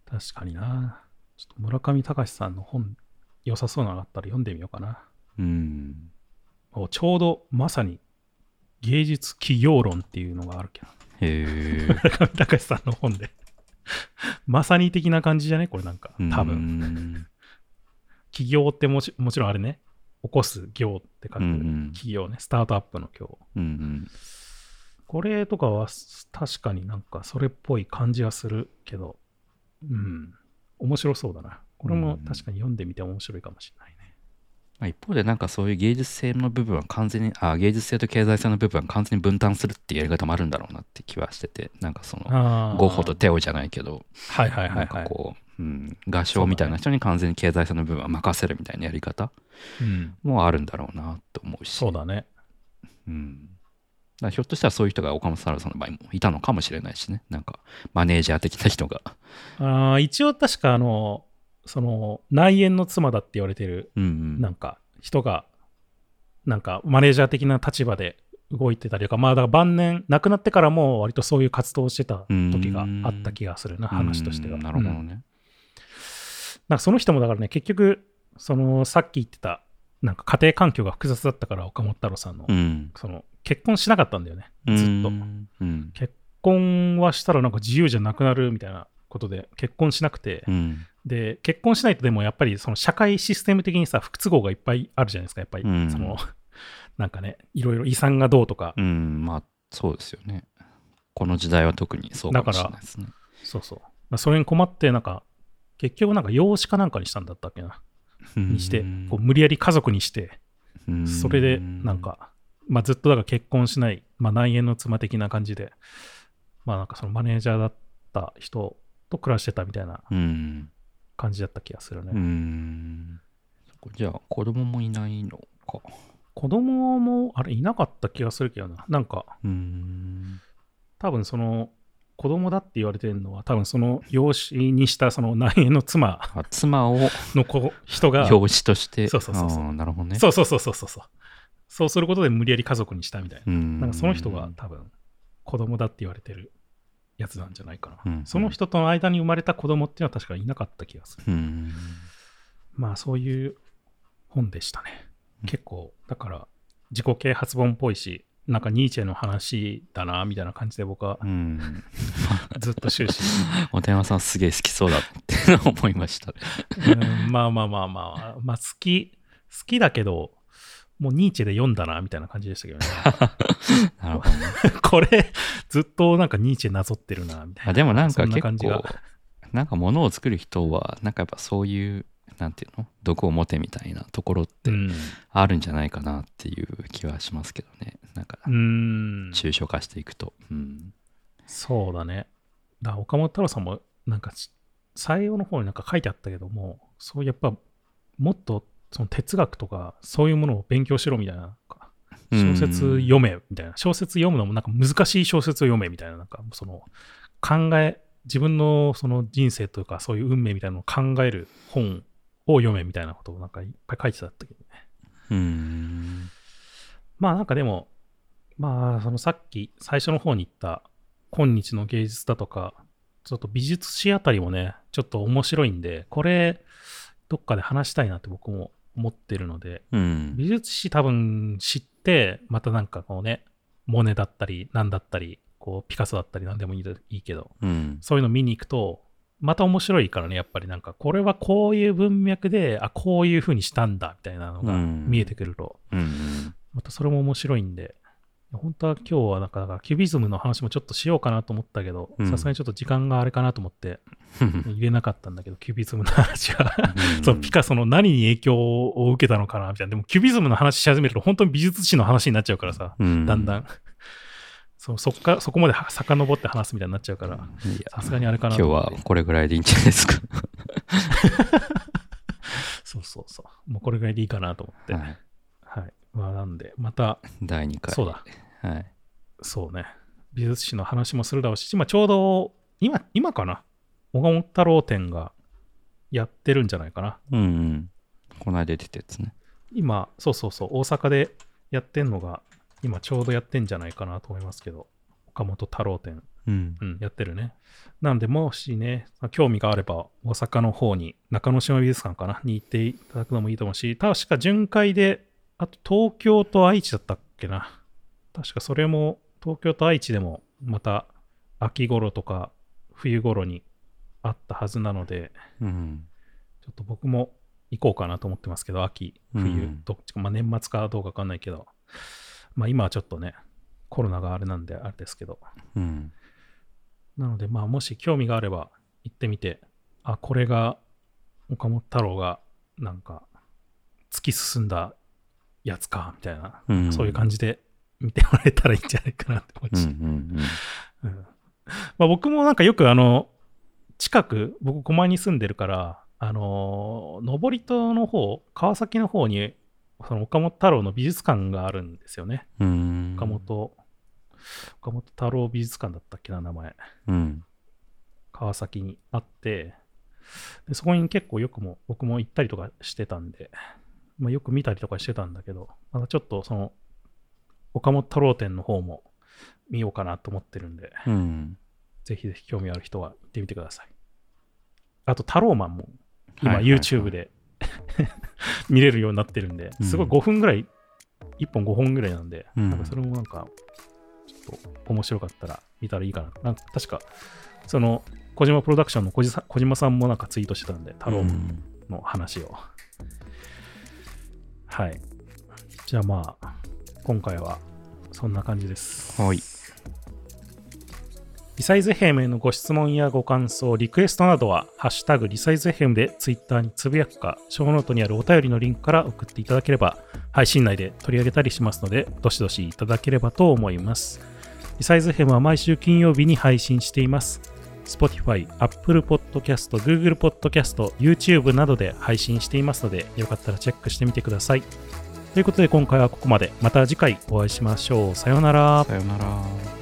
確かにな。ちょっと村上隆さんの本、良さそうなのがあったら読んでみようかな。うん。おちょうどまさに芸術企業論っていうのがあるけど、へえ。村上隆さんの本で。まさに的な感じじゃね？これなんか、多分。分。企業ってもちもちろんあれね、起こす業って書くうんうん企業ね、スタートアップの業。うんうん。これとかは確かになんかそれっぽい感じがするけど、うん、面白そうだな。これも確かに読んでみて面白いかもしれないね。まあ一方でなんかそういう芸術性の部分は完全に、あ芸術性と経済性の部分は完全に分担するっていうやり方もあるんだろうなって気はしてて、なんかその、ゴッホとテオじゃないけど、はいはいはないんはい。かこう、うん、合唱みたいな人に完全に経済性の部分は任せるみたいなやり方うん、もあるんだろうなと思うし。そうだね。うん。だひょっとしたらそういう人が岡本太郎さんの場合もいたのかもしれないしね。なんか、マネージャー的な人が。あー一応確かあの、その内縁の妻だって言われてるうんうん。なんか人が、なんかマネージャー的な立場で動いてたりとか、まあだから晩年、亡くなってからも割とそういう活動をしてた時があった気がするな、話としては。うんなるほどうんね。なんかその人もだからね、結局、そのさっき言ってた、なんか家庭環境が複雑だったから、岡本太郎さんの、うん。その結婚しなかったんだよね、ずっと。うん。うん。結婚はしたらなんか自由じゃなくなるみたいなことで、結婚しなくて、うん。で、結婚しないとでもやっぱりその社会システム的にさ、不都合がいっぱいあるじゃないですか、やっぱり。うんその、なんかね、いろいろ遺産がどうとか、うん。まあ、そうですよね。この時代は特にそうかもしれないですね。そうそう。まあ、それに困って、なんか、結局なんか養子かなんかにしたんだったっけな。にして、こう無理やり家族にして、うんそれでなん、か、まあずっとだから結婚しない、まあ内縁の妻的な感じで、まあなんかそのマネージャーだった人と暮らしてたみたいなうん。感じだった気がするね。じゃあ、子供もいないのか。子供も、あれ、いなかった気がするけどな。なんか、うん。多分その、子供だって言われてるのは、多分その養子にしたその内縁の妻あ妻をの子人が、表紙として。そうそうそうそうなるほどね。そうそうそうそうそうそう。そうすることで無理やり家族にしたみたいな。うん。なんかその人が多分子供だって言われてるやつなんじゃないかな。うんその人との間に生まれた子供っていうのは確かいなかった気がする。うん。まあそういう本でしたね。うん結構、だから自己啓発本っぽいし、なんかニーチェの話だな、みたいな感じで僕はうん。ずっと終始。本山さんすげえ好きそうだって思いましたまあまあまあまあ、まあ好き、好きだけど、もうニーチェで読んだな、みたいな感じでしたけどね。なるほどね。これ、ずっとなんかニーチェなぞってるな、みたいな。あでもなんかそんな結構、なんか物を作る人はなんかやっぱそういうなんていうの？毒を持てみたいなところってうん。あるんじゃないかなっていう気はしますけどねなんかうん。抽象化していくとうんそうだね。だ岡本太郎さんも、なんかし、最後の方になんか書いてあったけども、そうやっぱ、もっとその哲学とか、そういうものを勉強しろみたいな、小説読めみたいな、小説読むのもなんか難しい小説を読めみたいな、なんかその考え、自分のその人生というか、そういう運命みたいなのを考える本を読めみたいなことをなんかいっぱい書いてたったけどね。うん。まあなんかでも、まあそのさっき最初の方に言った今日の芸術だとか、ちょっと美術史あたりもね、ちょっと面白いんで、これどっかで話したいなって僕も思ってるので、うん。美術史多分知って、またなんかこうね、モネだったり、なんだったり、こうピカソだったりなんでもいいでいいけど、うん。そういうの見に行くと、また面白いからね、やっぱりなんか、これはこういう文脈で、あ、こういう風にしたんだ、みたいなのがうん。見えてくると、うんまたそれも面白いんで、本当は今日はなんか、キュビズムの話もちょっとしようかなと思ったけどう、ん。さすがにちょっと時間があれかなと思ってうん入れなかったんだけど、キュビズムの話は。うん。そのピカソの何に影響を受けたのかなみたいな。でも、キュビズムの話し始めると、本当に美術史の話になっちゃうからさ、うん。だんだん。そうそっかそこまでは遡って話すみたいになっちゃうから、さすがにあれかな今日はこれぐらいでいいんじゃないですか。そうそうそう。もうこれぐらいでいいかなと思って。はいはい。まあ、なんで、また、第2回。そうだ。はい。そうね。美術史の話もするだろうし、今ちょうど、今、今かな？岡本太郎展がやってるんじゃないかな。うんうん。この間出てたやつね。今、そうそうそう、大阪でやってんのが、今ちょうどやってんじゃないかなと思いますけど、岡本太郎展、うんうん、やってるね。なので、もしね、興味があれば、大阪の方に、中之島美術館かな、に行っていただくのもいいと思うし、確か巡回で、あと東京と愛知だったっけな。確かそれも、東京と愛知でも、また秋頃とか冬頃にあったはずなので、うん。ちょっと僕も行こうかなと思ってますけど、秋、冬、うんどっちか、まあ年末かどうかわかんないけど、まあ今はちょっとね、コロナがあれなんであれですけど、うん。なのでまあもし興味があれば行ってみて、あ、これが岡本太郎がなんか突き進んだやつか、みたいな、うんそういう感じで見てもらえたらいいんじゃないかなって思いました。まあ、僕もなんかよくあの、近く、僕、狛江に住んでるから、あのー登戸の方、川崎の方に、その岡本太郎の美術館があるんですよね。岡本、岡本太郎美術館だったっけな、名前。うん。川崎にあって、でそこに結構よくも、僕も行ったりとかしてたんで、まあ、よく見たりとかしてたんだけど、またちょっとその、岡本太郎展の方も見ようかなと思ってるんで、うん。ぜひぜひ興味ある人は行ってみてください。あと、タローマンも今 YouTube で 見れるようになってるんで、すごいうん5分ぐらい、1本5本ぐらいなんで、うんなんかそれもなんか、ちょっと面白かったら見たらいいかな。なんか確か、その、小島プロダクションの小島さん小島さんもなんかツイートしてたんで、タローマンの話を。はい。じゃあまあ、今回はそんな感じです。はい。リサイズ FM へのご質問やご感想、リクエストなどは、ハッシュタグリサイズ FM でツイッターにつぶやくか、ショーノートにあるお便りのリンクから送っていただければ、配信内で取り上げたりしますので、どしどしいただければと思います。リサイズ FM は毎週金曜日に配信しています。Spotify、Apple Podcast、Google Podcast、YouTube などで配信していますので、よかったらチェックしてみてください。ということで今回はここまで。また次回お会いしましょう。さようなら。さようなら。